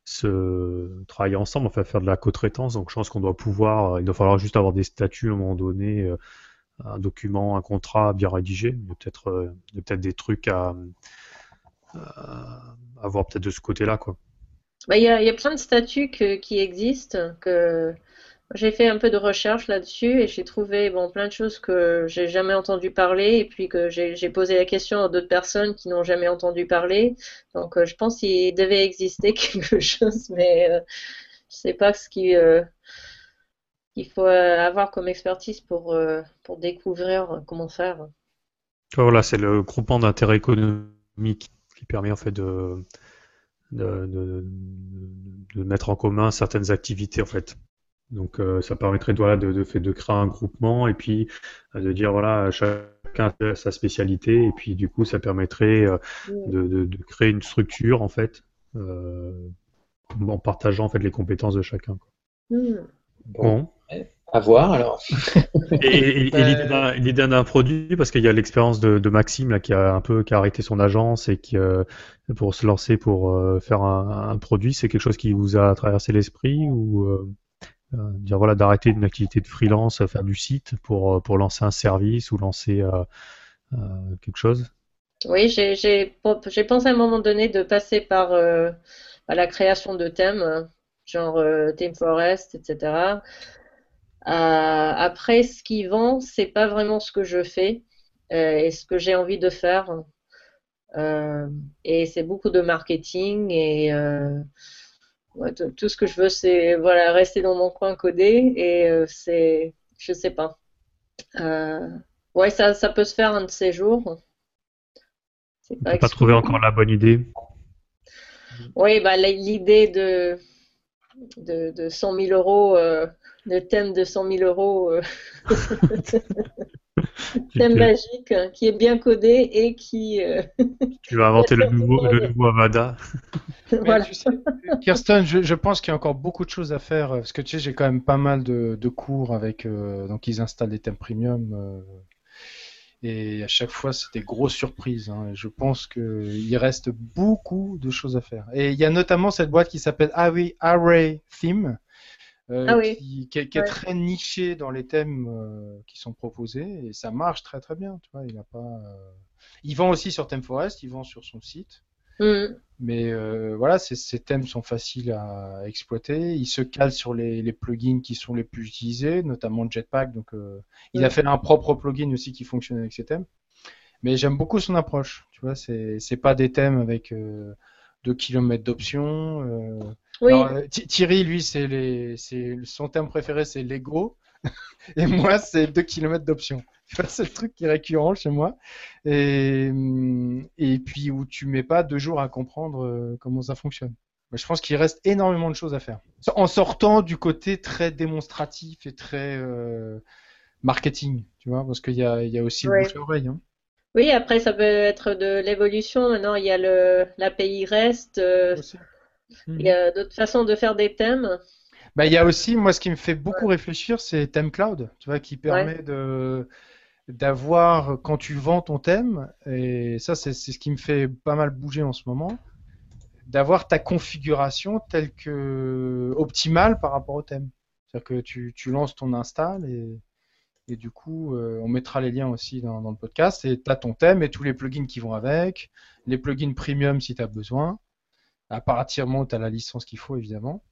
se travailler ensemble, enfin faire de la co-traitance. Donc je pense qu'on doit pouvoir, il doit falloir juste avoir des statuts à un moment donné, euh, un document, un contrat bien rédigé. Il y a peut-être euh, des trucs à, à voir peut-être de ce côté-là. quoi. Bah, il, y a, y, a, plein de statuts qui existent que j'ai fait un peu de recherche là-dessus et j'ai trouvé bon, plein de choses que j'ai jamais entendu parler et puis que j'ai posé la question à d'autres personnes qui n'ont jamais entendu parler. Donc euh, je pense qu'il devait exister quelque chose, mais euh, je sais pas ce euh, qu'il faut avoir comme expertise pour, pour découvrir comment faire. Voilà, c'est le groupement d'intérêt économique qui permet en fait de, de, de, de mettre en commun certaines activités en fait. Donc euh, ça permettrait voilà, de, de, de, créer un groupement et puis euh, de dire voilà chacun a sa spécialité et puis du coup ça permettrait euh, de, de, créer une structure en fait en partageant en fait les compétences de chacun. Hmm. Bon. À voir alors. et, et, l'idée d'un produit, parce qu'il y a l'expérience de, de, Maxime là, qui a un peu qui a arrêté son agence et qui pour se lancer pour faire un, un produit, c'est quelque chose qui vous a traversé l'esprit ou euh, dire voilà d'arrêter une activité de freelance, faire du site pour, euh, pour lancer un service ou lancer euh, quelque chose Oui, j'ai pensé à un moment donné de passer par la création de thèmes, genre Theme Forest, etc. après, ce qui vend, c'est pas vraiment ce que je fais et ce que j'ai envie de faire. et c'est beaucoup de marketing et tout ce que je veux, c'est voilà, rester dans mon coin codé et euh, c'est, je sais pas. Euh, ouais, ça, ça peut se faire un de ces jours. On n'a pas trouvé encore la bonne idée. Oui, bah, l'idée de, de, de 100 000 euros, euh, le thème de 100 000 euros, euh, thème magique, qui est bien codé et qui. tu vas inventer le nouveau, le nouveau Avada. Kirsten, je, pense qu'il y a encore beaucoup de choses à faire parce que tu sais, j'ai quand même pas mal de, cours avec. Euh, donc, ils installent des thèmes premium euh, et à chaque fois, c'est des grosses surprises. Hein, je pense qu'il reste beaucoup de choses à faire. Et il y a notamment cette boîte qui s'appelle Array Theme. Euh, ah qui, est très niché dans les thèmes qui sont proposés et ça marche très très bien. Tu vois, il a pas. Il vend aussi sur ThemeForest, il vend sur son site. Mm. Mais euh, voilà, ces, thèmes sont faciles à exploiter. Il se cale sur les, plugins qui sont les plus utilisés, notamment Jetpack. Donc, euh, il a fait un propre plugin aussi qui fonctionne avec ces thèmes. Mais j'aime beaucoup son approche. Tu vois, c'est pas des thèmes avec 2 euh, d'options. Thierry, lui, c'est son thème préféré, c'est Lego. Et moi, c'est 2 km d'options. c'est le truc qui est récurrent chez moi. Et, et puis où tu mets pas deux jours à comprendre euh, comment ça fonctionne. je pense qu'il reste énormément de choses à faire. En sortant du côté très démonstratif et très euh, marketing, tu vois, parce qu'il y a, il y a aussi le bouche oreille. Hein. Oui, après ça peut être de l'évolution. Maintenant, il y a le l'API REST. Euh, il y a d'autres façons de faire des thèmes. Bah, il y a aussi, moi, ce qui me fait beaucoup réfléchir, c'est Theme Cloud, tu vois, qui permet de d'avoir quand tu vends ton thème, et ça c'est ce qui me fait pas mal bouger en ce moment, d'avoir ta configuration telle que optimale par rapport au thème. C'est-à-dire que tu, tu, lances ton install et, et du coup euh, on mettra les liens aussi dans, dans le podcast et tu as ton thème et tous les plugins qui vont avec, les plugins premium si tu as besoin, à partir du moment où tu as la licence qu'il faut évidemment.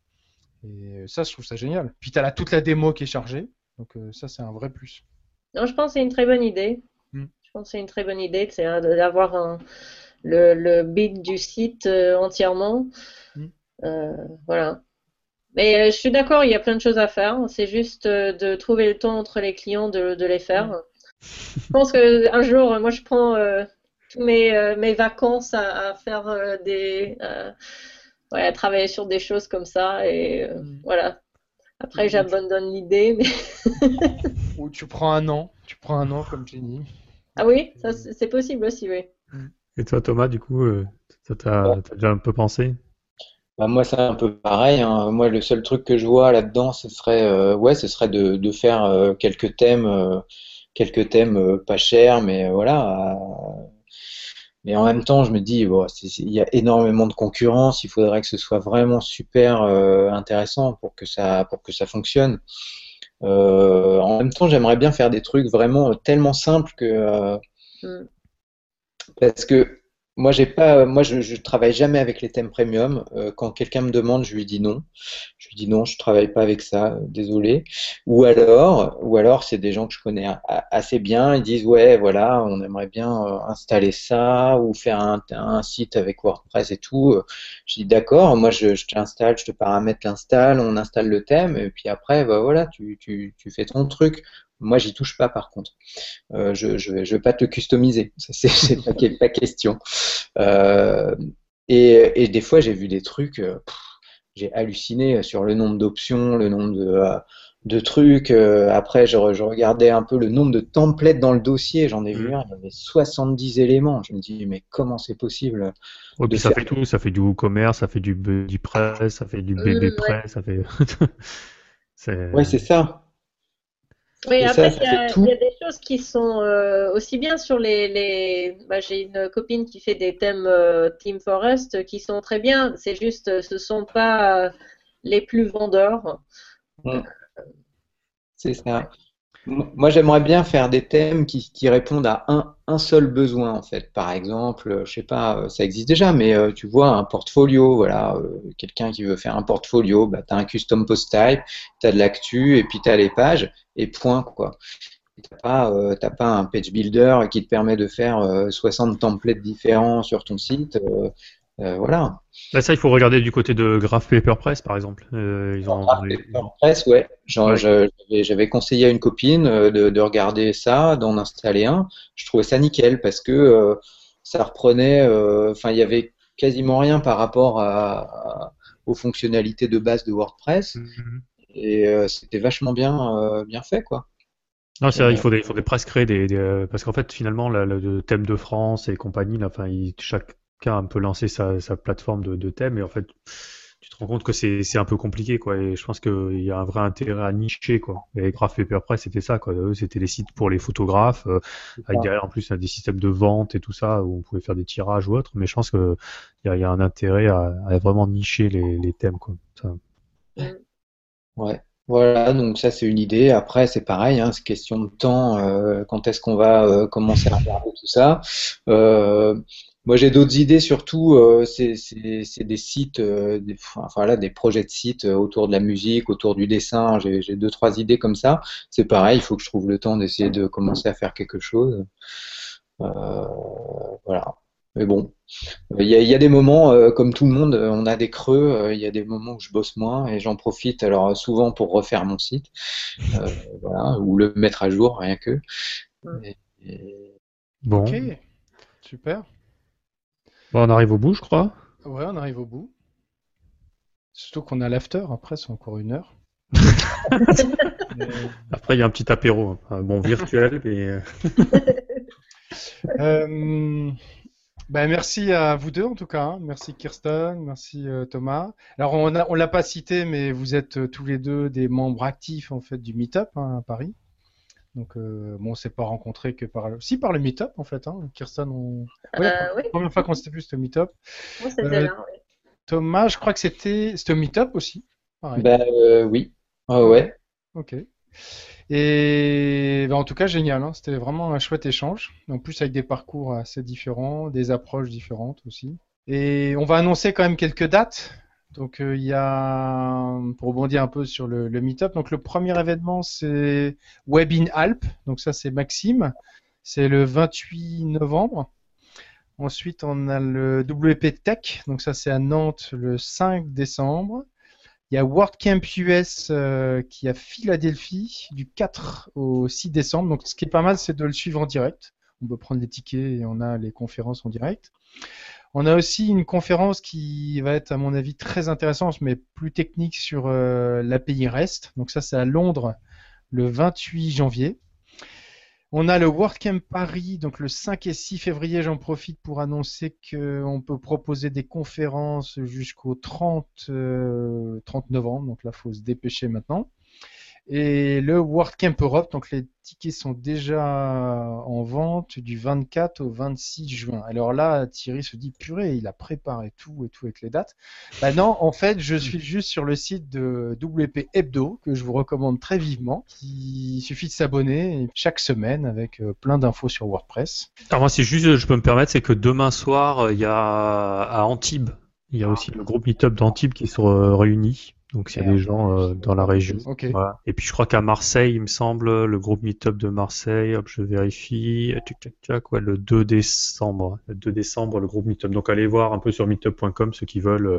Et ça je trouve ça génial. Puis tu as toute la démo qui est chargée, donc euh, ça c'est un vrai plus. Non, je pense que c'est une très bonne idée. Hmm. Je pense que c'est une très bonne idée d'avoir le, le bid du site euh, entièrement. Hmm. voilà. Mais je suis d'accord, il y a plein de choses à faire. C'est juste de trouver le temps entre les clients de, de les faire. Je pense qu'un jour, moi, je prends tous mes, mes vacances à, à faire des ouais, à travailler sur des choses comme ça et mm. voilà après, j'abandonne l'idée. Mais... Ou tu prends un an, tu prends un an comme Jenny. Ah oui, ça c'est possible aussi, oui. Et toi, Thomas, du coup, euh, t'as déjà un peu pensé? Bah, moi, c'est un peu pareil. Hein. Moi, le seul truc que je vois là-dedans, ce serait, euh, ouais, ce serait de, de faire euh, quelques thèmes, quelques thèmes pas chers, mais voilà, mais en même temps, je me dis, bon, il y a énormément de concurrence, il faudrait que ce soit vraiment super euh, intéressant pour que ça, pour que ça fonctionne. Euh, en même temps, j'aimerais bien faire des trucs vraiment tellement simples que. Euh, mm. Parce que moi, j'ai pas, moi, je, je travaille jamais avec les thèmes premium. Euh, quand quelqu'un me demande, je lui dis non. Je lui dis non, je travaille pas avec ça, euh, désolé. Ou alors, ou alors, c'est des gens que je connais assez bien. Ils disent ouais, voilà, on aimerait bien euh, installer ça ou faire un, un, site avec WordPress et tout. Je dis d'accord, moi, je, je t'installe, je te paramètre l'install, on installe le thème et puis après, bah voilà, tu, tu, tu fais ton truc. Moi, j'y touche pas par contre. Euh, je, je, je vais pas te customiser. C'est pas, pas question. Euh, et, et, des fois, j'ai vu des trucs. Euh, j'ai halluciné sur le nombre d'options, le nombre de, de trucs. Après, je, je, regardais un peu le nombre de templates dans le dossier. J'en ai vu mmh. un, il y avait 70 éléments. Je me dis, mais comment c'est possible ouais, Ça fait tout. Ça fait du WooCommerce, ça fait du BuddyPress, ça fait du BBPress, mmh, ça fait. ouais, c'est ça. Oui, après, il y, a des choses qui sont euh, aussi bien sur les. les... Bah, J'ai une copine qui fait des thèmes euh, Team Forest qui sont très bien. C'est juste, ce ne sont pas les plus vendeurs. C'est ça. Moi, j'aimerais bien faire des thèmes qui, répondent à un, seul besoin, en fait. Par exemple, je sais pas, ça existe déjà, mais euh, tu vois, un portfolio, voilà, quelqu'un qui veut faire un portfolio, bah, tu as un custom post type, tu as de l'actu, et puis tu as les pages, et point, quoi. Pas, euh, pas un page builder qui te permet de faire 60 euh, templates différents sur ton site. Euh, euh, voilà. Là, ça, il faut regarder du côté de Graph Paperpress, par exemple. Euh, ils ont... Graph Paperpress, ouais. J'avais conseillé à une copine de, de regarder ça, d'en installer un. Je trouvais ça nickel parce que ça reprenait, enfin, il y avait quasiment rien par rapport à, aux fonctionnalités de base de WordPress. Mm-hmm. Et euh, c'était vachement bien, euh, bien fait, quoi. Non, c'est vrai, il faut des, il faut des presque créer des, des parce qu'en fait, finalement, le thème de France et compagnie, là, enfin, il, chacun peut lancer sa, sa plateforme de, de thème, et en fait, tu te rends compte que c'est un peu compliqué, quoi. Et je pense qu'il y a un vrai intérêt à nicher, quoi. Et Graph Paperpress, c'était ça, quoi. Eux, c'était des sites pour les photographes, euh, avec derrière, en plus, des systèmes de vente et tout ça, où on pouvait faire des tirages ou autre. Mais je pense qu'il y a, y a un intérêt à, à vraiment nicher les, les thèmes, quoi. Ça. Ouais. Voilà, donc ça c'est une idée. Après, c'est pareil, hein, c'est question de temps. Euh, quand est-ce qu'on va euh, commencer à regarder tout ça euh, Moi, j'ai d'autres idées. Surtout, euh, c'est des sites, euh, des, enfin voilà, des projets de sites autour de la musique, autour du dessin. J'ai deux trois idées comme ça. C'est pareil, il faut que je trouve le temps d'essayer de commencer à faire quelque chose. voilà. Mais bon, il y, a, des moments, euh, comme tout le monde, euh, on a des creux. Euh, il y a des moments où je bosse moins et j'en profite alors souvent pour refaire mon site, voilà, ou le mettre à jour, rien que. Bon. Ok, super. Bon, on arrive au bout, je crois. Ouais, on arrive au bout. Surtout qu'on a l'after, après c'est encore une heure. Après, il y a un petit apéro, hein. bon virtuel, mais. euh, ben, merci à vous deux en tout cas. Hein. Merci Kirsten, merci euh, Thomas. Alors on ne on l'a pas cité, mais vous êtes euh, tous les deux des membres actifs en fait du Meetup hein, à Paris. Donc euh, bon, on s'est pas rencontré que par le... si par le Meetup en fait. Hein. Kirsten, on... oui. la première fois qu'on s'était vu c'était au Meetup. c'était là, oui. Thomas, je crois que c'était c'était au Meetup aussi. Ben oui. Ah ouais. Ok. Et ben, en tout cas, génial. Hein. C'était vraiment un chouette échange. En plus, avec des parcours assez différents, des approches différentes aussi. Et on va annoncer quand même quelques dates. Donc, euh, il y a, pour rebondir un peu sur le, le meetup, donc le premier événement, c'est Web in Alp. Donc, ça, c'est Maxime. C'est le 28 novembre. Ensuite, on a le WP Tech, donc ça c'est à Nantes le 5 décembre. Il y a WordCamp US euh, qui est à Philadelphie du 4 au 6 décembre. Donc ce qui est pas mal, c'est de le suivre en direct. On peut prendre les tickets et on a les conférences en direct. On a aussi une conférence qui va être, à mon avis, très intéressante, mais plus technique sur euh, l'API REST. Donc ça, c'est à Londres le 28 janvier. On a le WordCamp Paris, donc le 5 et 6 février, j'en profite pour annoncer qu'on peut proposer des conférences jusqu'au 30, 30 euh, novembre, donc là, il faut se dépêcher maintenant. Et le WordCamp Europe, donc les tickets sont déjà en vente du 24 au 26 juin. Alors là, Thierry se dit purée, il a préparé tout et tout avec les dates. Bah non, en fait, je suis juste sur le site de WP Hebdo que je vous recommande très vivement. Il suffit de s'abonner chaque semaine avec euh, plein d'infos sur WordPress. Alors moi, c'est juste, je peux me permettre, c'est que demain soir, il y a à Antibes, il y a aussi le groupe Meetup d'Antibes qui se réunit. Donc s'il y a des gens euh, dans la région. Et puis je crois qu'à Marseille, il me semble, le groupe Meetup de Marseille, hop, je vérifie, ouais, le 2 décembre. Le 2 décembre, le groupe Meetup. Donc allez voir un peu sur meetup.com ceux qui veulent euh,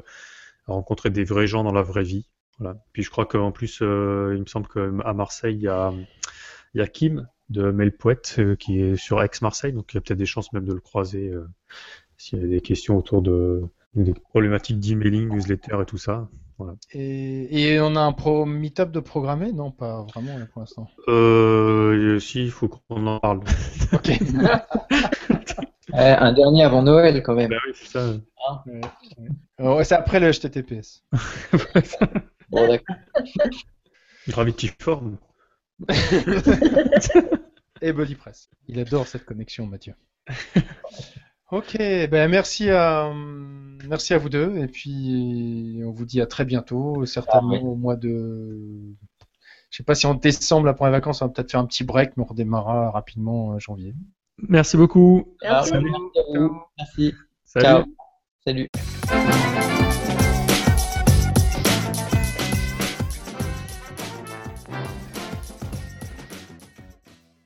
rencontrer des vrais gens dans la vraie vie. Voilà. Puis je crois qu'en plus, euh, il me semble qu'à Marseille, il y a, il y a Kim de Mailpoet qui est sur ex-Marseille, donc il y a peut-être des chances même de le croiser s'il y a des questions autour de des problématiques d'emailing, newsletter et tout ça. Et, on a un pro meetup de programmer? Non, pas vraiment pour l'instant. Euh, si, il faut qu'on en parle. ok. Eh, un dernier avant Noël quand même. Bah oui, c'est ça. Hein c'est après le HTTPS. bon, d'accord. Gravity Form. Et BodyPress. Il adore cette connexion, Mathieu. Ok, ben merci à merci à vous deux et puis on vous dit à très bientôt, certainement ah au mois de je sais pas si en décembre là pour les vacances on va peut-être faire un petit break mais on redémarrera rapidement en janvier. Merci beaucoup. Merci. Merci. Salut. Salut.